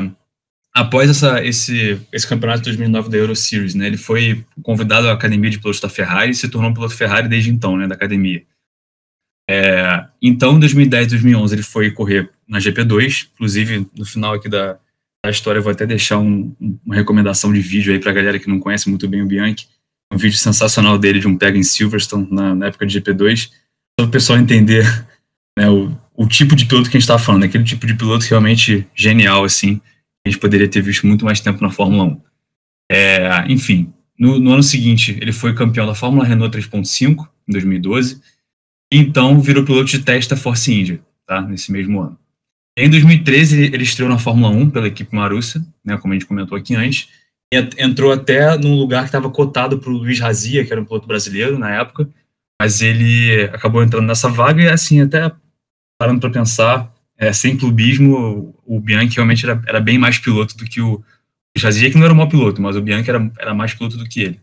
após essa, esse, esse campeonato de 2009 da Euro Series, né, ele foi convidado à academia de pilotos da Ferrari e se tornou um piloto Ferrari desde então, né, da academia. É, então, em 2010 2011, ele foi correr na GP2, inclusive no final aqui da, da história eu vou até deixar um, uma recomendação de vídeo aí para a galera que não conhece muito bem o Bianchi, um vídeo sensacional dele de um pega em Silverstone na, na época de GP2, para o pessoal entender né, o, o tipo de piloto que a gente está falando, aquele tipo de piloto realmente genial, assim, a gente poderia ter visto muito mais tempo na Fórmula 1. É, enfim, no, no, ano seguinte, ele foi campeão da Fórmula Renault 3.5, em 2012, e então virou piloto de teste da Force India, tá, nesse mesmo ano. Em 2013, ele estreou na Fórmula 1 pela equipe Marussia, né, como a gente comentou aqui antes, entrou até num lugar que estava cotado para o Luiz Razia, que era um piloto brasileiro na época, mas ele acabou entrando nessa vaga e, assim, até parando para pensar, é, sem clubismo, o Bianchi realmente era, era, bem mais piloto do que o Jazia, que não era um mau piloto, mas o Bianchi era, era mais piloto do que ele.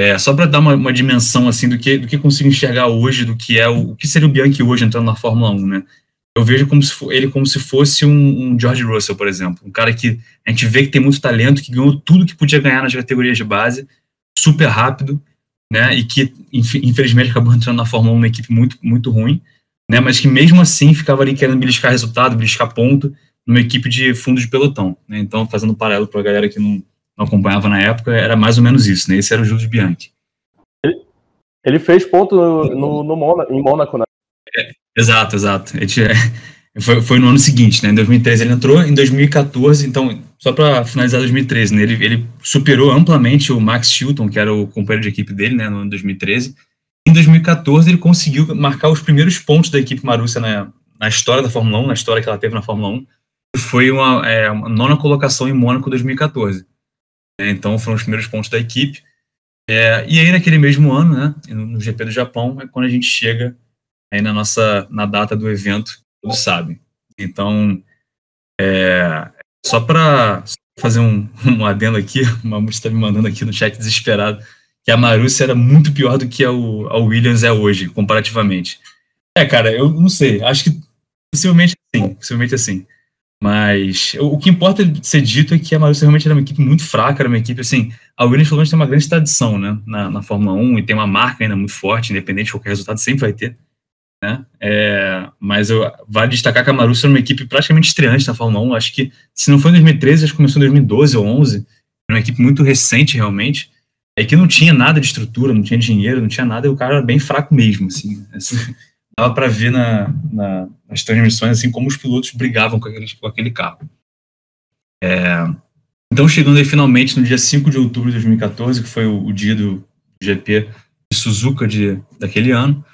É, só para dar uma, uma, dimensão assim do que do que consigo enxergar hoje, do que é o, o que seria o Bianchi hoje entrando na Fórmula 1, né? Eu vejo como se for, ele como se fosse um, um, George Russell, por exemplo, um cara que a gente vê que tem muito talento, que ganhou tudo que podia ganhar nas categorias de base, super rápido, né? E que infelizmente acabou entrando na Fórmula 1 uma equipe muito muito ruim né, mas que mesmo assim ficava ali querendo beliscar resultado, beliscar ponto, numa equipe de fundo de pelotão. Né? Então, fazendo um paralelo para a galera que não, não, acompanhava na época, era mais ou menos isso. Né? Esse era o Júlio Bianchi. Ele, ele fez ponto no, no, no em Mônaco, né? É, exato, exato. É, foi, foi, no ano seguinte, né? Em 2013 ele entrou, em 2014, então, só para finalizar 2013, né? ele, ele superou amplamente o Max Chilton, que era o companheiro de equipe dele, né, no ano 2013, em 2014, ele conseguiu marcar os primeiros pontos da equipe Marussia na, na história da Fórmula 1, na história que ela teve na Fórmula 1. Foi uma, é, uma nona colocação em Mônaco 2014. É, então, foram os primeiros pontos da equipe. É, e aí, naquele mesmo ano, né, no GP do Japão, é quando a gente chega aí na nossa na data do evento, todos sabem. Então, é, só para fazer um, um adendo aqui, o Mamute está me mandando aqui no chat desesperado que a Marussia era muito pior do que a, a Williams é hoje, comparativamente. É, cara, eu não sei. Acho que possivelmente sim, possivelmente assim. Mas o, que importa ser dito é que a Marussia realmente era uma equipe muito fraca, era uma equipe assim. A Williams, pelo tem uma grande tradição, né, na, na Fórmula 1 e tem uma marca ainda muito forte, independente de qualquer resultado, sempre vai ter. Né? É, mas eu, vale destacar que a Marussia era uma equipe praticamente estreante na Fórmula 1. Acho que, se não foi em 2013, acho que começou em 2012 ou 11. Era uma equipe muito recente, realmente. É que não tinha nada de estrutura, não tinha dinheiro, não tinha nada, e o cara era bem fraco mesmo, assim. assim dava para ver na, na, nas transmissões, assim, como os pilotos brigavam com aquele, com aquele carro. É, então, chegando aí finalmente no dia 5 de outubro de 2014, que foi o, o dia do GP de Suzuka de, daquele ano,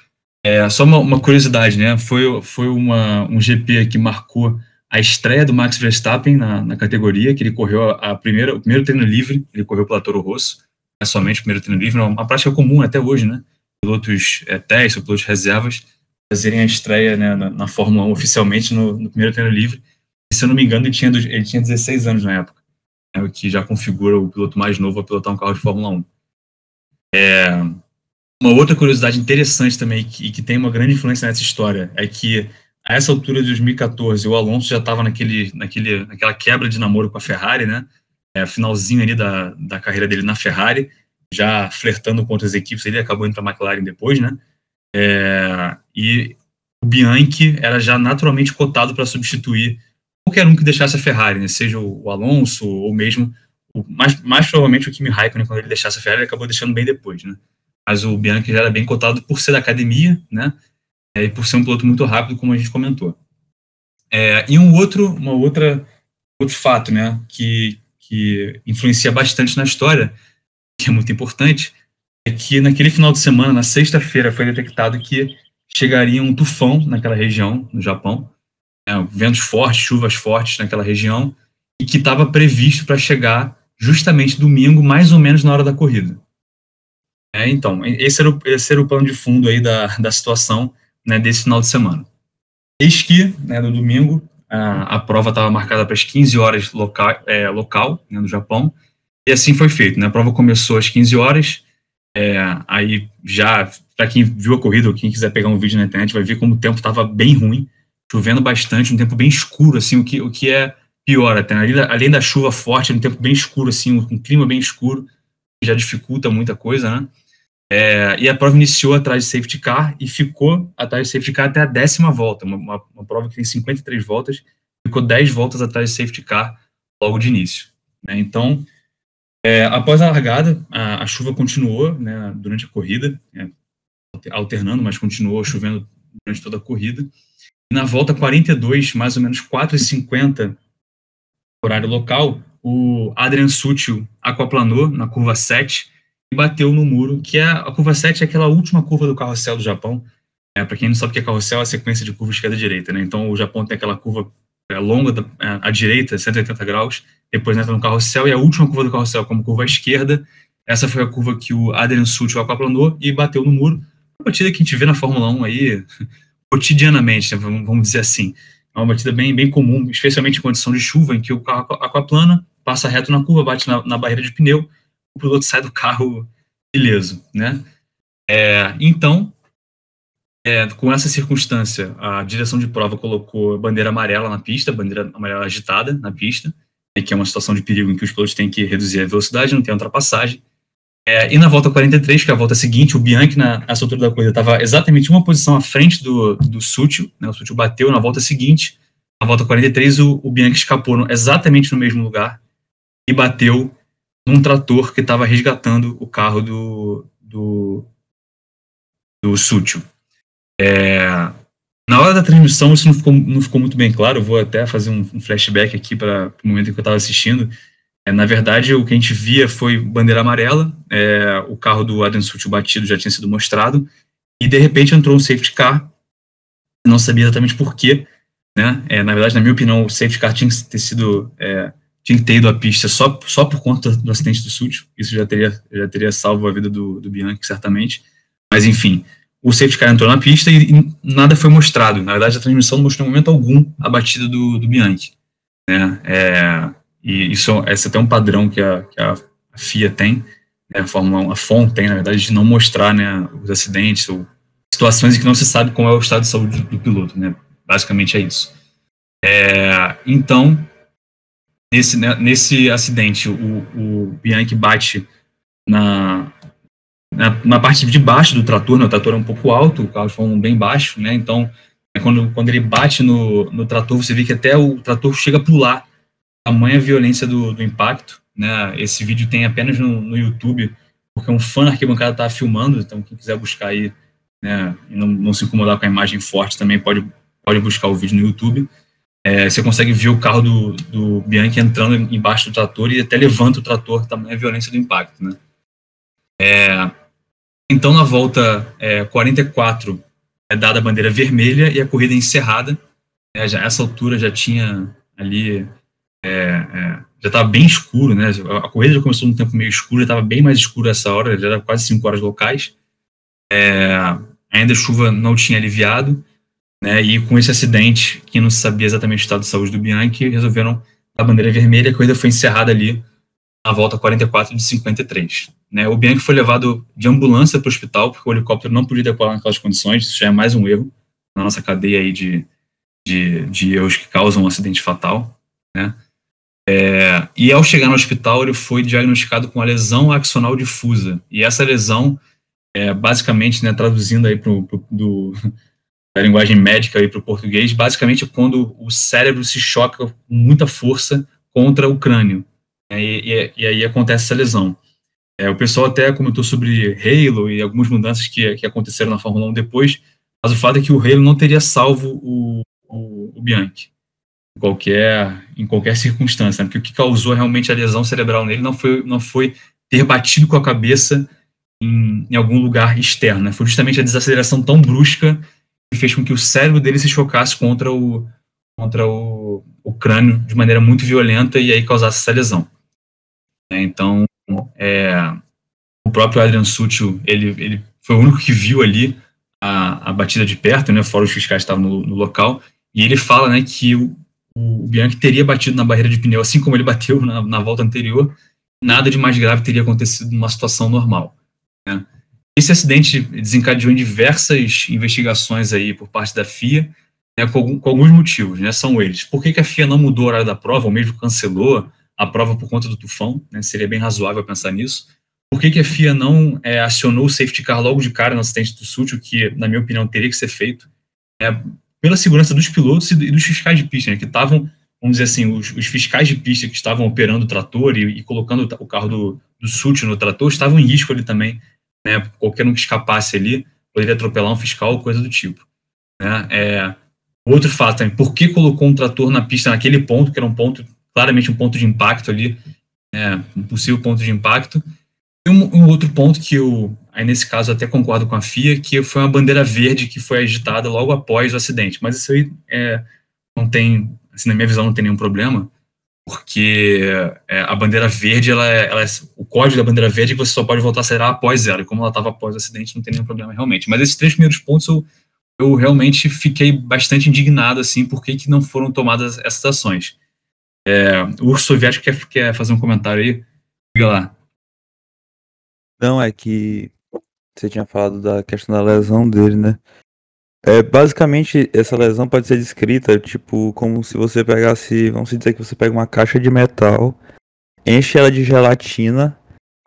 é, só uma, uma, curiosidade, né? Foi, foi uma, um GP que marcou a estreia do Max Verstappen na, na categoria, que ele correu a, a primeira, o primeiro treino livre, ele correu pela Toro Rosso, é somente o primeiro treino livre, é uma prática comum até hoje, né? Pilotos é, testes, pilotos reservas, fazerem a estreia né, na, na, Fórmula 1 oficialmente no, no, primeiro treino livre. E, se eu não me engano, ele tinha, ele tinha 16 anos na época, né, o que já configura o piloto mais novo a pilotar um carro de Fórmula 1. É, uma outra curiosidade interessante também, que, que tem uma grande influência nessa história, é que a essa altura de 2014, o Alonso já estava naquele, naquele, naquela quebra de namoro com a Ferrari, né? é, finalzinho ali da, da carreira dele na Ferrari, já flertando com outras equipes, ele acabou indo para a McLaren depois, né? É, e o Bianchi era já naturalmente cotado para substituir qualquer um que deixasse a Ferrari, né? seja o Alonso ou mesmo, o, mais, mais provavelmente o Kimi Raikkonen, quando ele deixasse a Ferrari, ele acabou deixando bem depois, né? Mas o Bianchi já era bem cotado por ser da academia, né? É, e por ser um piloto muito rápido, como a gente comentou. É, e um outro, uma outra, outro fato, né, que, que influencia bastante na história, que é muito importante, é que naquele final de semana, na sexta-feira, foi detectado que chegaria um tufão naquela região, no Japão, né, ventos fortes, chuvas fortes naquela região, e que estava previsto para chegar justamente domingo, mais ou menos na hora da corrida. É, então, esse era, o, esse era o plano de fundo aí da, da situação né, desse final de semana. Eis que, né, no domingo, a, a prova estava marcada para as 15 horas local, é, local né, no Japão, e assim foi feito. Né? A prova começou às 15 horas, É, aí já, para quem viu a corrida ou quem quiser pegar um vídeo na internet, vai ver como o tempo estava bem ruim, chovendo bastante, um tempo bem escuro, assim, o que, o que é pior até. Além da, além da chuva forte, um tempo bem escuro, assim, um, um clima bem escuro, que já dificulta muita coisa, né? É, e a prova iniciou atrás de safety car e ficou atrás de safety car até a décima volta, uma, uma, uma prova que tem 53 voltas, ficou 10 voltas atrás de safety car logo de início. Né? Então, é, após a largada, a, a, chuva continuou né, durante a corrida, é, alternando, mas continuou chovendo durante toda a corrida. E na volta 42, mais ou menos 4h50, horário local, o Adrian Sutil aquaplanou na curva 7 e bateu no muro, que é a curva 7 é aquela última curva do carrossel do Japão. É, Para quem não sabe o que é carrossel, é a sequência de curvas esquerda e direita. Né? Então o Japão tem aquela curva é, longa da, é, à direita, 180 graus, depois entra no carrossel, e a última curva do carrossel como curva à esquerda, essa foi a curva que o Adrian Sutil aquaplanou e bateu no muro. Uma batida que a gente vê na Fórmula 1 aí cotidianamente, né? vamos dizer assim. É uma batida bem, bem comum, especialmente em condição de chuva, em que o carro aquaplana, passa reto na curva, bate na, na barreira de pneu, o piloto sai do carro ileso, né? É, então, é, com essa circunstância, a direção de prova colocou bandeira amarela na pista, bandeira amarela agitada na pista, né, que é uma situação de perigo em que os pilotos têm que reduzir a velocidade, não tem ultrapassagem. É, e na volta 43, que é a volta seguinte, o Bianchi, na, altura da corrida, estava exatamente uma posição à frente do, do Sutil, né, o Sutil bateu na volta seguinte, na volta 43 o, o Bianchi escapou no, exatamente no mesmo lugar e bateu num trator que estava resgatando o carro do, do, do Sutil. É, na hora da transmissão isso não ficou, não ficou muito bem claro, eu vou até fazer um, um flashback aqui para o momento em que eu estava assistindo. É, na verdade, o que a gente via foi bandeira amarela, é, o carro do Adam Sutil batido já tinha sido mostrado, e de repente entrou um safety car, não sabia exatamente por quê, né? É, na verdade, na minha opinião, o safety car tinha que ter sido, é, tinha que ter ido à pista só, só por conta do acidente do Sutil, isso já teria, já teria salvo a vida do, do Bianchi, certamente, mas enfim, o safety car entrou na pista e, e, nada foi mostrado, na verdade a transmissão não mostrou em momento algum a batida do, do Bianchi, né? É, e isso esse é até um padrão que a, que a FIA tem, né, a Fórmula 1, a FOM tem, na verdade, de não mostrar né, os acidentes ou situações em que não se sabe qual é o estado de saúde do, do piloto, né? Basicamente é isso. É, então, nesse, né, nesse acidente, o, o Bianchi bate na, na, na, parte de baixo do trator, né, o trator é um pouco alto, o carro de bem baixo, né? Então, quando, quando ele bate no, no trator, você vê que até o trator chega a pular tamanha violência do, do impacto, né? Esse vídeo tem apenas no, no YouTube, porque um fã na arquibancada estava filmando, então quem quiser buscar aí, né, e não, não, se incomodar com a imagem forte também pode, pode buscar o vídeo no YouTube. É, você consegue ver o carro do, do Bianchi entrando embaixo do trator e até levanta o trator, tamanha violência do impacto, né? É, então, na volta é, 44, é dada a bandeira vermelha e a corrida é encerrada. É, já, essa altura já tinha ali é, é, já estava bem escuro, né? A corrida já começou num tempo meio escuro, já estava bem mais escuro essa hora, já era quase 5 horas locais. É, ainda a chuva não tinha aliviado, né? E com esse acidente, que não se sabia exatamente o estado de saúde do Bianchi, resolveram a bandeira vermelha, a corrida foi encerrada ali na volta 44 de 53. Né? O Bianchi foi levado de ambulância para o hospital, porque o helicóptero não podia decolar naquelas condições, isso já é mais um erro na nossa cadeia aí de, de, de erros que causam um acidente fatal, né? É, e ao chegar no hospital, ele foi diagnosticado com uma lesão axonal difusa. E essa lesão, é, basicamente, né, traduzindo aí pro, pro, do, da linguagem médica para o português, basicamente é quando o cérebro se choca com muita força contra o crânio. Né, e, e, e, aí acontece essa lesão. É, o pessoal até comentou sobre Halo e algumas mudanças que, que aconteceram na Fórmula 1 depois, mas o fato é que o Halo não teria salvo o, o, o Bianchi qualquer, em qualquer circunstância, né? porque o que causou realmente a lesão cerebral nele não foi, não foi ter batido com a cabeça em, em algum lugar externo, né? foi justamente a desaceleração tão brusca que fez com que o cérebro dele se chocasse contra o, contra o, o crânio de maneira muito violenta e aí causasse essa lesão. É, então, é, o próprio Adrian Sutil, ele, ele foi o único que viu ali a, a batida de perto, né, fora os fiscais que estavam no, no local, e ele fala né, que o, o Bianchi teria batido na barreira de pneu, assim como ele bateu na, na volta anterior, nada de mais grave teria acontecido numa situação normal. Né? Esse acidente desencadeou em diversas investigações aí por parte da FIA, né, com, com, alguns motivos, né, são eles. Por que, que, a FIA não mudou o horário da prova, ou mesmo cancelou a prova por conta do tufão? Né, seria bem razoável pensar nisso. Por que, que a FIA não é, acionou o safety car logo de cara no acidente do Sútil, que, na minha opinião, teria que ser feito? É, pela segurança dos pilotos e dos fiscais de pista, né, que estavam, vamos dizer assim, os, os, fiscais de pista que estavam operando o trator e, e colocando o carro do, do no trator estavam em risco ali também. Né, qualquer um que escapasse ali poderia atropelar um fiscal ou coisa do tipo. Né, é, outro fato também, por que colocou um trator na pista naquele ponto, que era um ponto, claramente um ponto de impacto ali, né, um possível ponto de impacto, e um, um, outro ponto que eu, aí nesse caso até concordo com a FIA, que foi uma bandeira verde que foi agitada logo após o acidente. Mas isso aí é, não tem, assim, na minha visão, não tem nenhum problema, porque é, a bandeira verde, ela, é, ela é, o código da bandeira verde é você só pode voltar a acelerar após ela, e como ela estava após o acidente, não tem nenhum problema realmente. Mas esses três primeiros pontos eu, eu realmente fiquei bastante indignado, assim, por que, que não foram tomadas essas ações. É, o Urso Soviético quer, quer fazer um comentário aí? Diga lá. Não, é que você tinha falado da questão da lesão dele, né? É, basicamente, essa lesão pode ser descrita, tipo, como se você pegasse, vamos dizer que você pega uma caixa de metal, enche ela de gelatina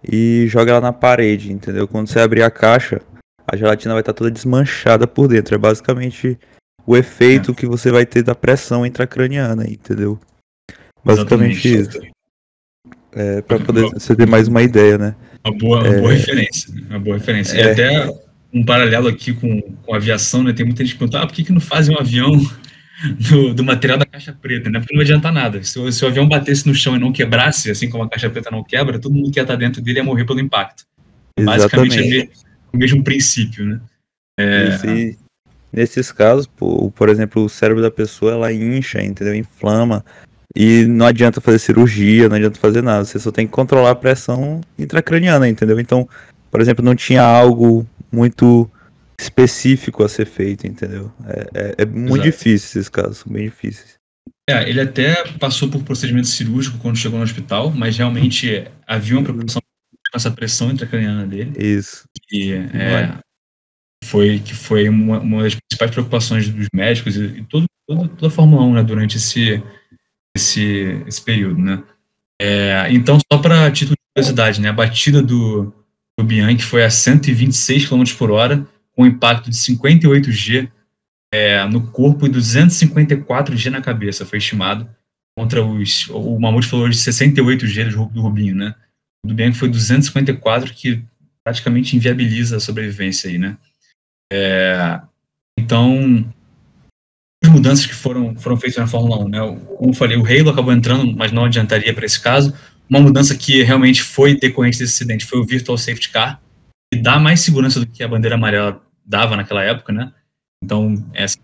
e joga ela na parede, entendeu? Quando você abrir a caixa, a gelatina vai estar toda desmanchada por dentro. É basicamente o efeito é. que você vai ter da pressão intracraniana, entendeu? Basicamente Exatamente. isso. É, para poder você ter mais uma ideia, né? Uma boa, uma é... boa referência. Né? Uma boa referência. É... E até um paralelo aqui com, com aviação, né? Tem muita gente que pergunta, ah, por que, que não fazem um avião do, do, material da caixa preta, né? Porque não adianta nada. Se, se, o avião batesse no chão e não quebrasse, assim como a caixa preta não quebra, todo mundo que ia estar dentro dele ia morrer pelo impacto. Exatamente. Basicamente é o mesmo princípio, né? É... nesses casos, por, por exemplo, o cérebro da pessoa ela incha, entendeu? Inflama. E não adianta fazer cirurgia, não adianta fazer nada. Você só tem que controlar a pressão intracraniana, entendeu? Então, por exemplo, não tinha algo muito específico a ser feito, entendeu? É, é, é muito Exato. difícil esses casos, são bem difíceis. É, ele até passou por procedimento cirúrgico quando chegou no hospital, mas realmente havia uma preocupação com essa pressão intracraniana dele. Isso. E é, foi que foi uma, uma, das principais preocupações dos médicos e, e todo, toda, toda a Fórmula 1 né, durante esse, esse, esse período, né? É, então, só para título de curiosidade, né, a batida do, do Bianchi foi a 126 km por hora, com impacto de 58 G é, no corpo e 254 G na cabeça, foi estimado, contra os, o Mamute falou de 68 G do, do Rubinho, né? O do Bianchi foi 254, que praticamente inviabiliza a sobrevivência aí, né? É, então, as mudanças que foram, foram feitas na Fórmula 1, né? Como eu falei, o Halo acabou entrando, mas não adiantaria para esse caso. Uma mudança que realmente foi decorrente desse acidente foi o Virtual Safety Car, que dá mais segurança do que a bandeira amarela dava naquela época, né? Então, essa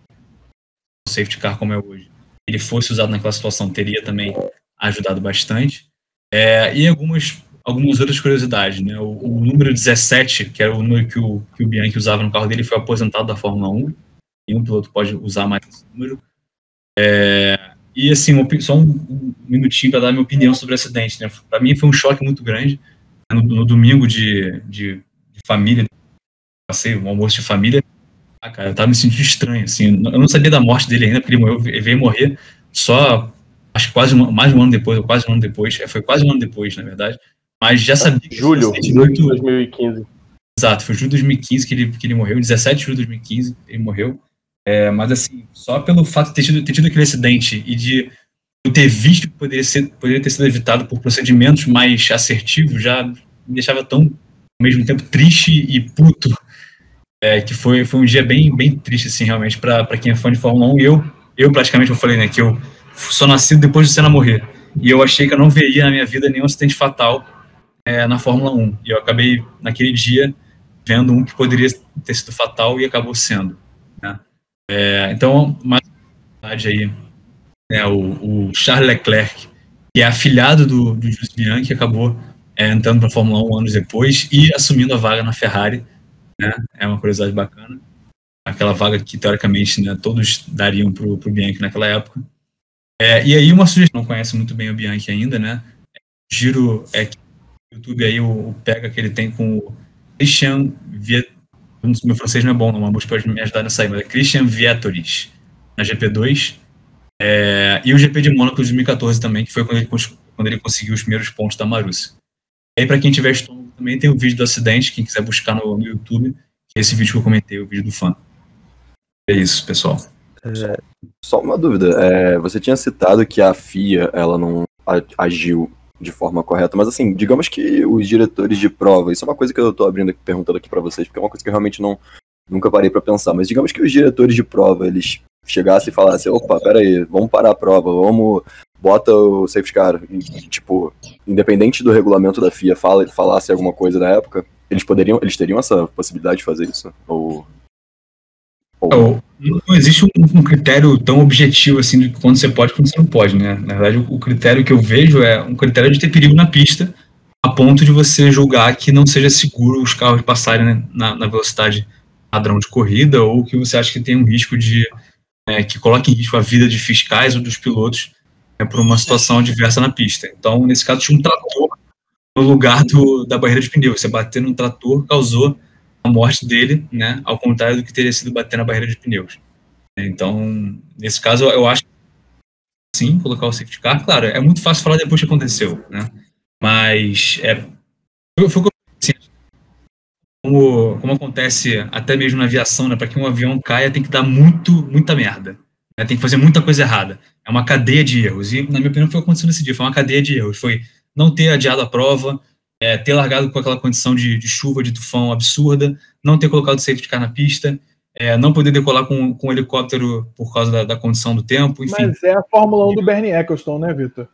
safety car como é hoje, ele fosse usado naquela situação, teria também ajudado bastante. É, e algumas, algumas outras curiosidades, né? O, o, número 17, que era o número que o, que o Bianchi usava no carro dele, foi aposentado da Fórmula 1. Nenhum piloto pode usar mais esse número. É, e assim, só um minutinho para dar minha opinião sobre o acidente. Né? Para mim foi um choque muito grande. No, no domingo de, de, de, família, passei um almoço de família. Ah, cara, eu tava me sentindo estranho. Assim, eu não sabia da morte dele ainda, porque ele, morreu, ele veio morrer só, acho que quase um, mais de um ano depois, ou quase um ano depois. É, foi quase um ano depois, na verdade. Mas já sabia. Julho, de muito... 2015. Exato, foi julho de 2015 que ele, que ele morreu, 17 de julho de 2015 ele morreu. É, mas assim, só pelo fato de ter tido, ter tido aquele acidente e de eu ter visto que poderia, ser, poderia ter sido evitado por procedimentos mais assertivos, já me deixava tão, ao mesmo tempo, triste e puto. É, que foi, foi um dia bem, bem triste, assim, realmente, para quem é fã de Fórmula 1. E eu, eu, praticamente, eu falei, né, que eu sou nascido depois de Senna morrer. E eu achei que eu não veria na minha vida nenhum acidente fatal é, na Fórmula 1. E eu acabei, naquele dia, vendo um que poderia ter sido fatal e acabou sendo. Né? É, então, mais verdade aí, né, o, o, Charles Leclerc, que é afilhado do, do Jules Bianchi, acabou é, entrando para a Fórmula 1 anos depois e assumindo a vaga na Ferrari. Né, é uma curiosidade bacana. Aquela vaga que, teoricamente, né, todos dariam para o Bianchi naquela época. É, e aí, uma sugestão, não conhece muito bem o Bianchi ainda, né? Giro é que o YouTube aí o, o pega que ele tem com o Christian Viet... Meu francês não é bom, não, mas pode me ajudar nessa aí, mas é Christian Vietoris, na GP2. É, e o GP de Mônaco de 2014 também, que foi quando ele, quando ele conseguiu os primeiros pontos da Marussia. E aí, para quem tiver estômago, também tem o vídeo do acidente, quem quiser buscar no, no YouTube, é esse vídeo que eu comentei, o vídeo do fã. É isso, pessoal. É, só uma dúvida, é, você tinha citado que a FIA ela não agiu de forma correta, mas assim, digamos que os diretores de prova, isso é uma coisa que eu tô abrindo aqui, perguntando aqui para vocês, porque é uma coisa que eu realmente não nunca parei para pensar, mas digamos que os diretores de prova, eles chegassem e falassem, opa, pera aí, vamos parar a prova, vamos bota o safety car, e, tipo, independente do regulamento da FIA fala, falasse alguma coisa na época, eles poderiam, eles teriam essa possibilidade de fazer isso? Ou não, não existe um, um, critério tão objetivo assim de quando você pode e quando você não pode, né? Na verdade, o, o, critério que eu vejo é um critério de ter perigo na pista, a ponto de você julgar que não seja seguro os carros passarem né, na, na, velocidade padrão de corrida, ou que você acha que tem um risco de. É, que coloque em risco a vida de fiscais ou dos pilotos é, por uma situação adversa na pista. Então, nesse caso, tinha um trator no lugar do, da barreira de pneu. Você bater num trator causou a morte dele, né, ao contrário do que teria sido bater na barreira de pneus. Então, nesse caso, eu acho sim, colocar o safety car, claro, é muito fácil falar depois que aconteceu, né, mas é, como, como acontece até mesmo na aviação, né, para que um avião caia tem que dar muito, muita merda, né, tem que fazer muita coisa errada, é uma cadeia de erros, e na minha opinião foi o que aconteceu nesse dia, foi uma cadeia de erros, foi não ter adiado a prova, é, ter largado com aquela condição de, de, chuva, de tufão absurda, não ter colocado o safety car na pista, é, não poder decolar com, com o helicóptero por causa da, da, condição do tempo, enfim. Mas é a Fórmula 1 do Bernie Eccleston, né, Vitor?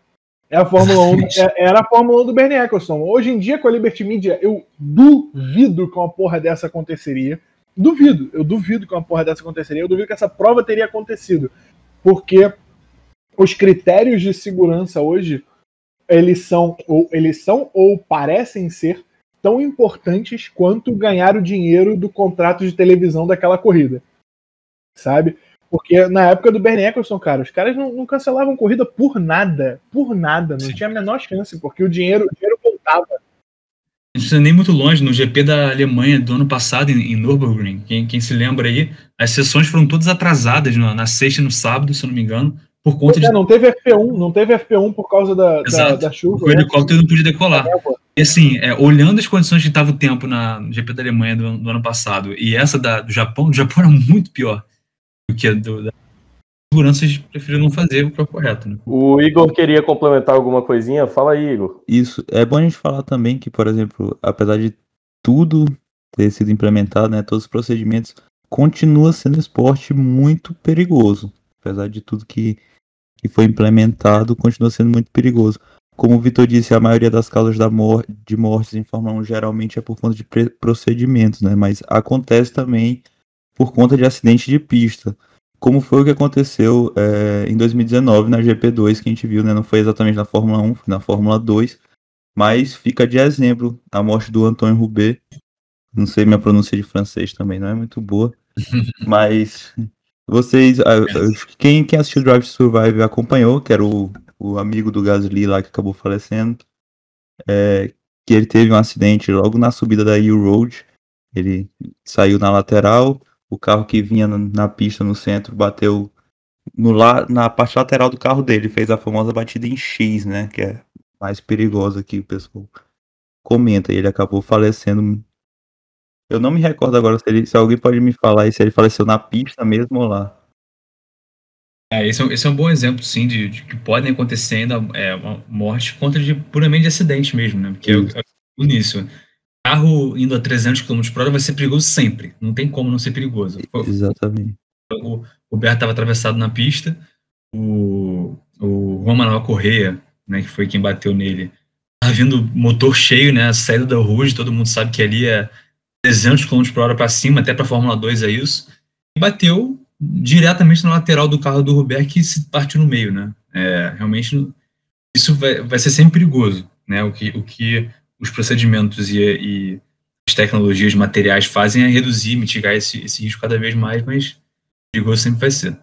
É a Fórmula 1, é, era a Fórmula 1 do Bernie Eccleston. Hoje em dia, com a Liberty Media, eu duvido que uma porra dessa aconteceria. Duvido, eu duvido que uma porra dessa aconteceria. Eu duvido que essa prova teria acontecido. Porque os critérios de segurança hoje eles são ou eles são ou parecem ser tão importantes quanto ganhar o dinheiro do contrato de televisão daquela corrida. Sabe? Porque na época do Bernie Eccleston, cara, os caras não, não cancelavam corrida por nada. Por nada. Não Sim. tinha a menor chance, porque o dinheiro, o dinheiro voltava. A gente precisa nem muito longe, no GP da Alemanha do ano passado, em, em Nürburgring, quem, quem se lembra aí, as sessões foram todas atrasadas na, na sexta e no sábado, se eu não me engano, por conta de... É, não teve FP1, não teve FP1 por causa da, da, da, chuva. O né? helicóptero não podia decolar. É, e assim, é, olhando as condições que estava o tempo na GP da Alemanha do, do, ano passado e essa da, do Japão, o Japão era muito pior do que a do, da segurança, eles preferiram não fazer o que é correto. Né? O Igor queria complementar alguma coisinha? Fala aí, Igor. Isso. É bom a gente falar também que, por exemplo, apesar de tudo ter sido implementado, né, todos os procedimentos, continua sendo um esporte muito perigoso. Apesar de tudo que que foi implementado continua sendo muito perigoso. Como o Vitor disse, a maioria das causas da mor de mortes em Fórmula 1 geralmente é por conta de procedimentos, né? Mas acontece também por conta de acidente de pista. Como foi o que aconteceu é, em 2019 na GP2 que a gente viu, né? Não foi exatamente na Fórmula 1, foi na Fórmula 2. Mas fica de exemplo a morte do Antônio Roubaix. Não sei minha pronúncia de francês também, não é muito boa. mas vocês, ah, quem, quem assistiu Drive to Survive acompanhou, que era o, o amigo do Gasly lá que acabou falecendo, é, que ele teve um acidente logo na subida da U Road. Ele saiu na lateral, o carro que vinha na, na pista no centro bateu no la, na parte lateral do carro dele, fez a famosa batida em X, né? Que é mais perigosa que o pessoal comenta. E ele acabou falecendo eu não me recordo agora se, ele, se alguém pode me falar se ele faleceu na pista mesmo ou lá. É, esse, é, esse é um bom exemplo, sim, de, de que podem acontecer ainda é, uma morte contra de puramente de acidente mesmo, né? Porque é, é nisso. Carro indo a 300 km por hora vai ser perigoso sempre. Não tem como não ser perigoso. Exatamente. O Roberto estava atravessado na pista, o, o Juan Manuel Correia, né, que foi quem bateu nele, estava vindo motor cheio, né? A saída da Rouge, todo mundo sabe que ali é 300 km por hora para cima, até para Fórmula 2 é isso, e bateu diretamente na lateral do carro do Rubert, que se partiu no meio, né? É, realmente, isso vai, vai ser sempre perigoso, né? O que, o que os procedimentos e, e as tecnologias materiais fazem é reduzir, mitigar esse, esse risco cada vez mais, mas perigoso sempre vai ser.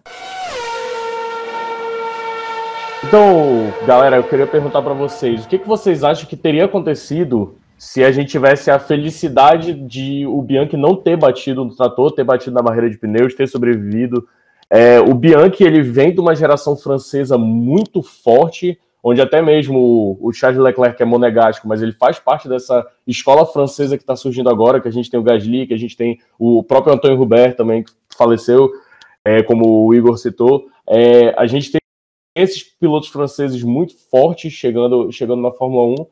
Então, galera, eu queria perguntar para vocês, o que, que vocês acham que teria acontecido se a gente tivesse a felicidade de o Bianchi não ter batido no trator, ter batido na barreira de pneus, ter sobrevivido. É, o Bianchi ele vem de uma geração francesa muito forte, onde até mesmo o Charles Leclerc é monegástico, mas ele faz parte dessa escola francesa que está surgindo agora, que a gente tem o Gasly, que a gente tem o próprio Antônio Hubert também, que faleceu, é, como o Igor citou. É, a gente tem esses pilotos franceses muito fortes chegando, chegando na Fórmula 1, o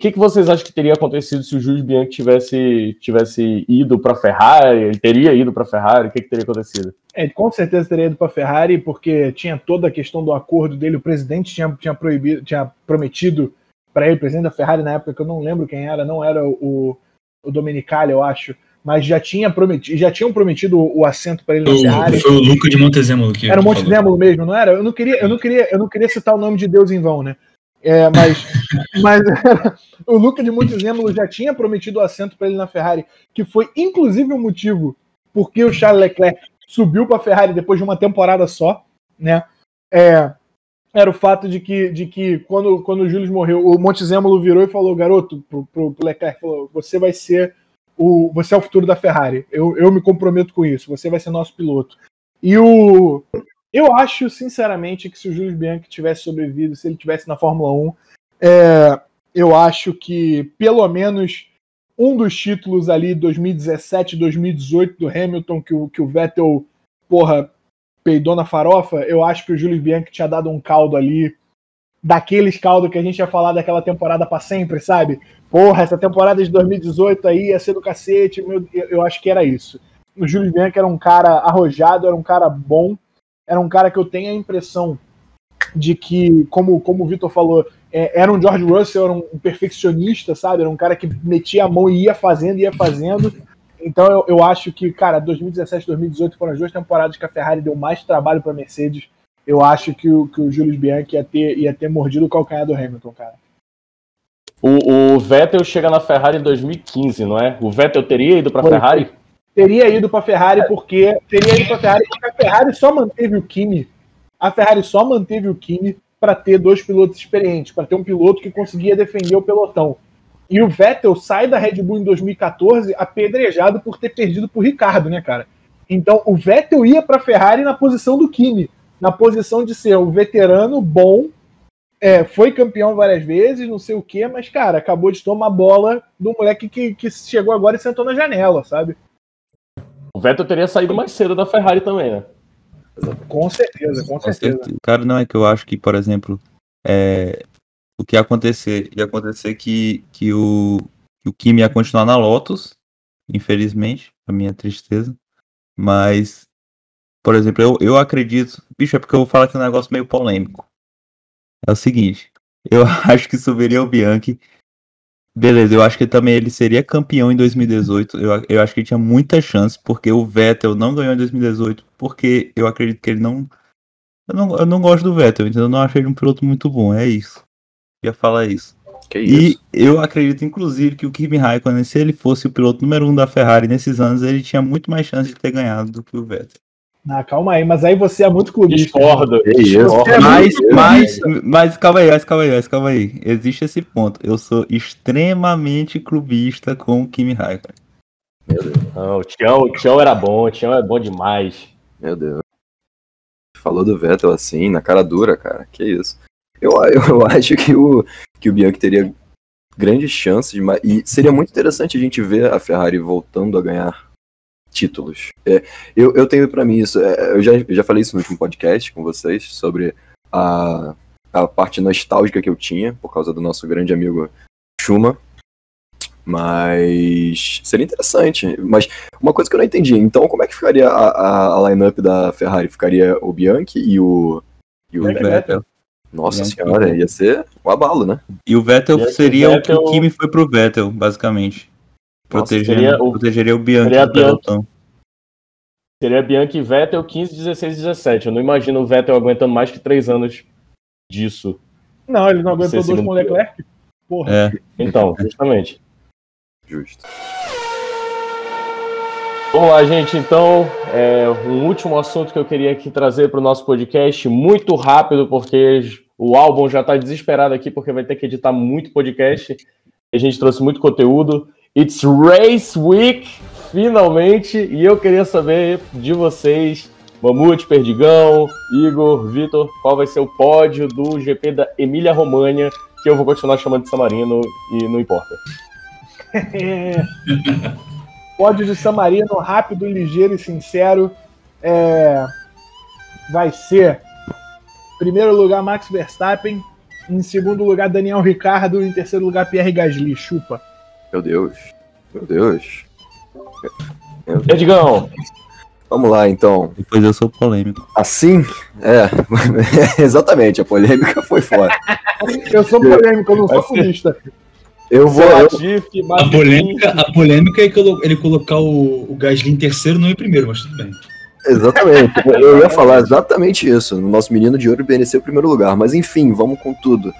que, que vocês acham que teria acontecido se o Jules Bianchi tivesse, tivesse ido para a Ferrari? Ele teria ido para a Ferrari? O que, que teria acontecido? É, com certeza teria ido para a Ferrari, porque tinha toda a questão do acordo dele. O presidente tinha, tinha, proibido, tinha prometido para ele, o presidente da Ferrari na época, que eu não lembro quem era, não era o, o Domenicali, eu acho, mas já tinha prometido, já tinham prometido o, o assento para ele na Foi, o- Ferrari. foi o Luca de Montezemolo que Era o falou. Montezemolo mesmo, não era? Eu não queria, eu não queria, eu não queria citar o nome de Deus em vão, né? É, mas, mas o Luca de Montezemolo já tinha prometido o assento para ele na Ferrari, que foi inclusive o motivo porque o Charles Leclerc subiu para a Ferrari depois de uma temporada só, né? É, era o fato de que, de que quando, quando o Júlio morreu, o Montezemolo virou e falou, garoto, pro, pro, pro Leclerc, falou, você vai ser o, você é o futuro da Ferrari. Eu, eu me comprometo com isso. Você vai ser nosso piloto. E o eu acho, sinceramente, que se o Júlio Bianchi tivesse sobrevivido, se ele tivesse na Fórmula 1, é, eu acho que pelo menos um dos títulos ali, 2017, 2018 do Hamilton, que o, que o Vettel, porra, peidou na farofa, eu acho que o Júlio Bianchi tinha dado um caldo ali, daqueles caldo que a gente ia falar daquela temporada para sempre, sabe? Porra, essa temporada de 2018 aí ia ser do cacete, meu, eu, acho que era isso. O Júlio Bianchi era um cara arrojado, era um cara bom, era um cara que eu tenho a impressão de que, como, como o Vitor falou, é, era um George Russell, era um, perfeccionista, sabe? Era um cara que metia a mão e ia fazendo, ia fazendo. Então eu, eu acho que, cara, 2017 2018 foram as duas temporadas que a Ferrari deu mais trabalho para Mercedes. Eu acho que o, que o Julius Bianchi ia ter, ia ter mordido o calcanhar do Hamilton, cara. O, o Vettel chega na Ferrari em 2015, não é? O Vettel teria ido para a Ferrari? Teria ido para Ferrari porque teria ido para Ferrari porque a Ferrari só manteve o Kimi. A Ferrari só manteve o Kimi para ter dois pilotos experientes, para ter um piloto que conseguia defender o pelotão. E o Vettel sai da Red Bull em 2014 apedrejado por ter perdido para o Ricardo, né, cara? Então o Vettel ia para a Ferrari na posição do Kimi, na posição de ser um veterano bom, é, foi campeão várias vezes, não sei o quê, mas, cara, acabou de tomar bola do moleque que, que chegou agora e sentou na janela, sabe? O Vettel teria saído mais cedo da Ferrari também, né? Com certeza, com certeza. certeza. Cara, não é que eu acho que, por exemplo, é, o que ia acontecer, ia acontecer que, que, o, que o Kimi ia continuar na Lotus, infelizmente, a minha tristeza. Mas, por exemplo, eu, eu acredito. Bicho, é porque eu vou falar aqui um negócio meio polêmico. É o seguinte, eu acho que subiria o Bianchi. Beleza, eu acho que também ele seria campeão em 2018. Eu, eu acho que ele tinha muita chance, porque o Vettel não ganhou em 2018, porque eu acredito que ele não. Eu não, eu não gosto do Vettel, então eu não achei ele um piloto muito bom, é isso. Eu ia falar isso. Que E isso. eu acredito, inclusive, que o Kimi Raikkonen, se ele fosse o piloto número um da Ferrari nesses anos, ele tinha muito mais chance de ter ganhado do que o Vettel. Ah, calma aí, mas aí você é muito clubista. Discordo. Que isso. discordo. É Mas, muito mas, mas calma aí, mas calma aí, mas calma aí. Existe esse ponto. Eu sou extremamente clubista com o Kimi Raikkonen. Não, o Tião, o Tião era bom, o Tião é bom demais. Meu Deus. Falou do Vettel assim, na cara dura, cara. Que isso. Eu, eu acho que o, que o Bianchi teria grandes chances, mas, e seria muito interessante a gente ver a Ferrari voltando a ganhar títulos. É, eu, eu tenho pra mim isso, é, eu já, eu já falei isso no último podcast com vocês, sobre a, a parte nostálgica que eu tinha, por causa do nosso grande amigo Schumann. Mas seria interessante. Mas uma coisa que eu não entendi, então como é que ficaria a, a, a line-up da Ferrari? Ficaria o Bianchi e o. E o Vettel? Vettel. Nossa Bianchi. senhora, ia ser um abalo, né? E o Vettel Bianchi, seria Vettel- o que o Kimi foi pro Vettel, basicamente. Seria o- protegeria o Bianchi seria Bianchi. pelotão. Seria Bianchi e Vettel 15, 16, 17. Eu não imagino o Vettel aguentando mais que três anos disso. Não, ele não aguentou dois segundo com o Leclerc. Porra. É. Então, justamente. Justo. Vamos lá, gente. Então, é, um último assunto que eu queria aqui trazer para o nosso podcast, muito rápido, porque o álbum já está desesperado aqui, porque vai ter que editar muito podcast. A gente trouxe muito conteúdo. It's Race Week, finalmente, e eu queria saber de vocês, Mamute, Perdigão, Igor, Vitor, qual vai ser o pódio do GP da Emília Romagna, que eu vou continuar chamando de Samarino e não importa. Pódio de San Marino, rápido, ligeiro e sincero. É, vai ser primeiro lugar Max Verstappen, em segundo lugar Daniel Ricardo, em terceiro lugar Pierre Gasly. Chupa. Meu Deus. Meu Deus. Perdigão, Vamos lá, então. Depois eu sou polêmico. Assim, é. Exatamente, a polêmica foi fora. Eu sou polêmico, eu não sou purista. Eu vou. eu- A polêmica, a polêmica é ele colocar o, o Gasly em terceiro, não em primeiro, mas tudo bem. Exatamente. Eu ia falar exatamente isso. Nosso menino de ouro mereceu o primeiro lugar. Mas enfim, vamos com tudo.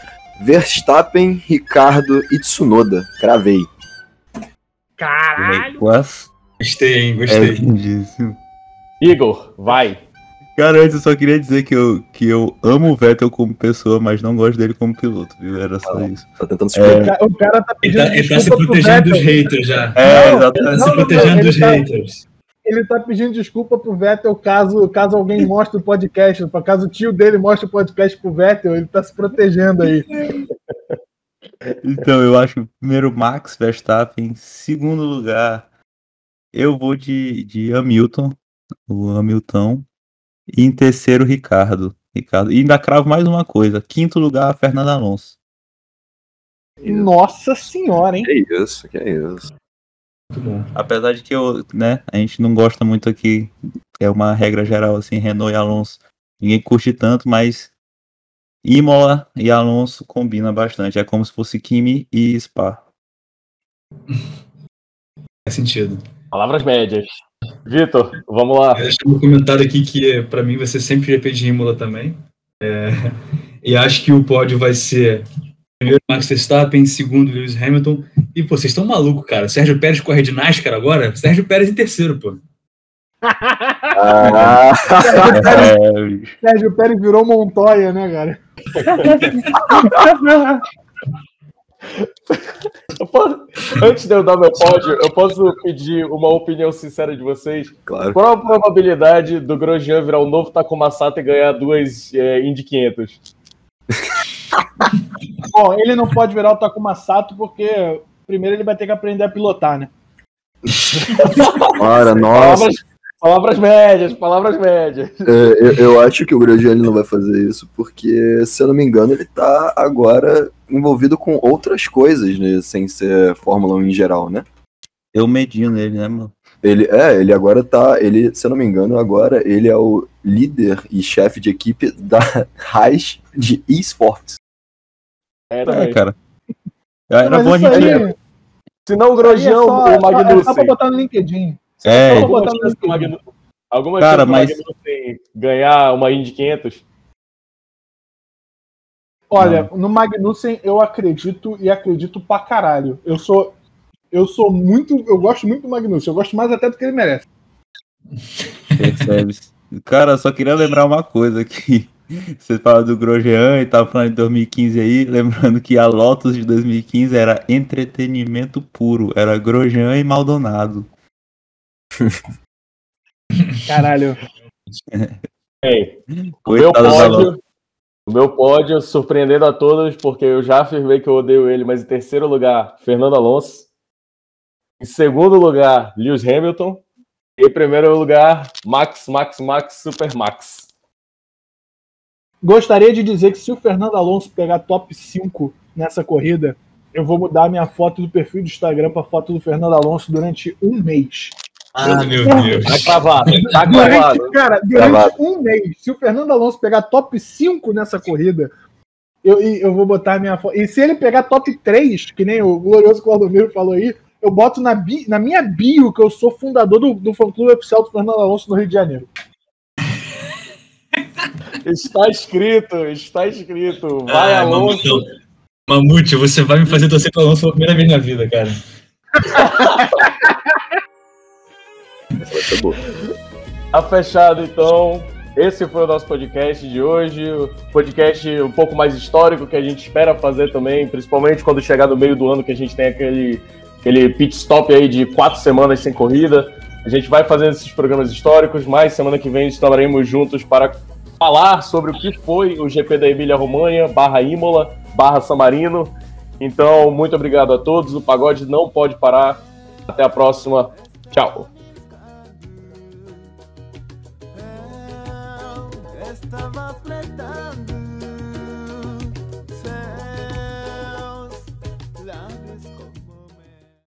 Verstappen, Ricardo e Tsunoda. Cravei. Caralho! Quase. Gostei, hein? É Gostei. lindíssimo. Igor, vai. Cara, antes eu só queria dizer que eu, que eu amo o Vettel como pessoa, mas não gosto dele como piloto, viu? Era só isso. Tá tentando se O É. O cara tá Ele pedindo tá, ele tá se protegendo dos haters já. É, Não, Ele tá se protegendo ele dos tá- haters. Ele tá pedindo desculpa pro Vettel caso, caso alguém mostre o podcast. Caso o tio dele mostre o podcast pro Vettel, ele tá se protegendo aí. Então, eu acho primeiro Max Verstappen, segundo lugar, eu vou de, de Hamilton, o Hamilton, e em terceiro, Ricardo. Ricardo. E ainda cravo mais uma coisa: quinto lugar, Fernando Alonso. Nossa senhora, hein? Que isso, que isso. Muito bom. Apesar de que eu, né, a gente não gosta muito aqui, é uma regra geral assim, Renault e Alonso. Ninguém curte tanto, mas Imola e Alonso combina bastante. É como se fosse Kimi e Spa. Faz sentido. Palavras médias. Vitor, vamos lá. Eu um comentário aqui que é, pra mim vai ser sempre GP de Imola também. É, e acho que o pódio vai ser primeiro Max Verstappen, segundo Lewis Hamilton. E pô, vocês estão malucos, cara. Sérgio Pérez corre de NASCAR agora? Sérgio Pérez em terceiro, pô. Ah, É, bicho. Sérgio Pérez virou Montoya, né, cara? Posso- Antes de eu dar meu pódio, eu posso pedir uma opinião sincera de vocês. claro. Qual a probabilidade do Grosjean virar o novo Takuma Sato e ganhar duas é, Indy 500? Bom, ele não pode virar o Takuma Sato porque primeiro ele vai ter que aprender a pilotar, né? Ora, nossa. Palavras, palavras médias, palavras médias. É, eu, eu acho que o Grosjean ele não vai fazer isso, porque, se eu não me engano, ele tá agora envolvido com outras coisas, né? Sem ser Fórmula 1 em geral, né? Eu medinho nele, né, mano? Ele, é, ele agora tá. Ele, se eu não me engano, agora ele é o líder e chefe de equipe da Raiz de esportes. É, É, cara. Era Mas bom a gente. aí- Se não o Grosjean, é só, o só- é só pra Magnussen. botar no LinkedIn. É, Alguma chance do Alguma Cara, chance mas- Magnussen ganhar uma Indy 500? Olha, no Magnussen eu acredito e acredito pra caralho. Eu sou eu sou muito, eu gosto muito do Magnussen, eu gosto mais até do que ele merece. Percebe? Cara, eu só queria lembrar uma coisa aqui. Você fala do Grosjean e tava falando de 2015 aí, lembrando que a Lotus de 2015 era entretenimento puro, era Grosjean e Maldonado. Caralho. Bem, o meu pódio, o meu pódio, surpreendendo a todos, porque eu já afirmei que eu odeio ele, mas em terceiro lugar, Fernando Alonso. Em segundo lugar, Lewis Hamilton. E em primeiro lugar, Max, Max, Max, Super Max. Gostaria de dizer que se o Fernando Alonso pegar top 5 nessa corrida, eu vou mudar minha foto do perfil do Instagram pra foto do Fernando Alonso durante um mês. Ah, meu Deus. Tá cravado, tá cravado. Durante, cara, durante Gravado. um mês, se o Fernando Alonso pegar top 5 nessa corrida, eu, eu vou botar minha foto. E se ele pegar top 3, que nem o glorioso Claudomiro falou aí, eu boto na, bi- na minha bio que eu sou fundador do, do fã-clube oficial do Fernando Alonso no Rio de Janeiro. Está escrito, está escrito. Vai, Ah, Alonso. Mamute, Mamute, você vai me fazer torcer pro Alonso pela primeira vez na vida, cara. Essa vai boa. Tá fechado, então. esse foi o nosso podcast de hoje. Podcast um pouco mais histórico que a gente espera fazer também, principalmente quando chegar no meio do ano que a gente tem aquele, aquele pit stop aí de quatro semanas sem corrida. A gente vai fazendo esses programas históricos, mas semana que vem estaremos juntos para falar sobre o que foi o GP da Emília-Romanha, barra Imola, barra San Marino. Então, muito obrigado a todos. O pagode não pode parar. Até a próxima. Tchau.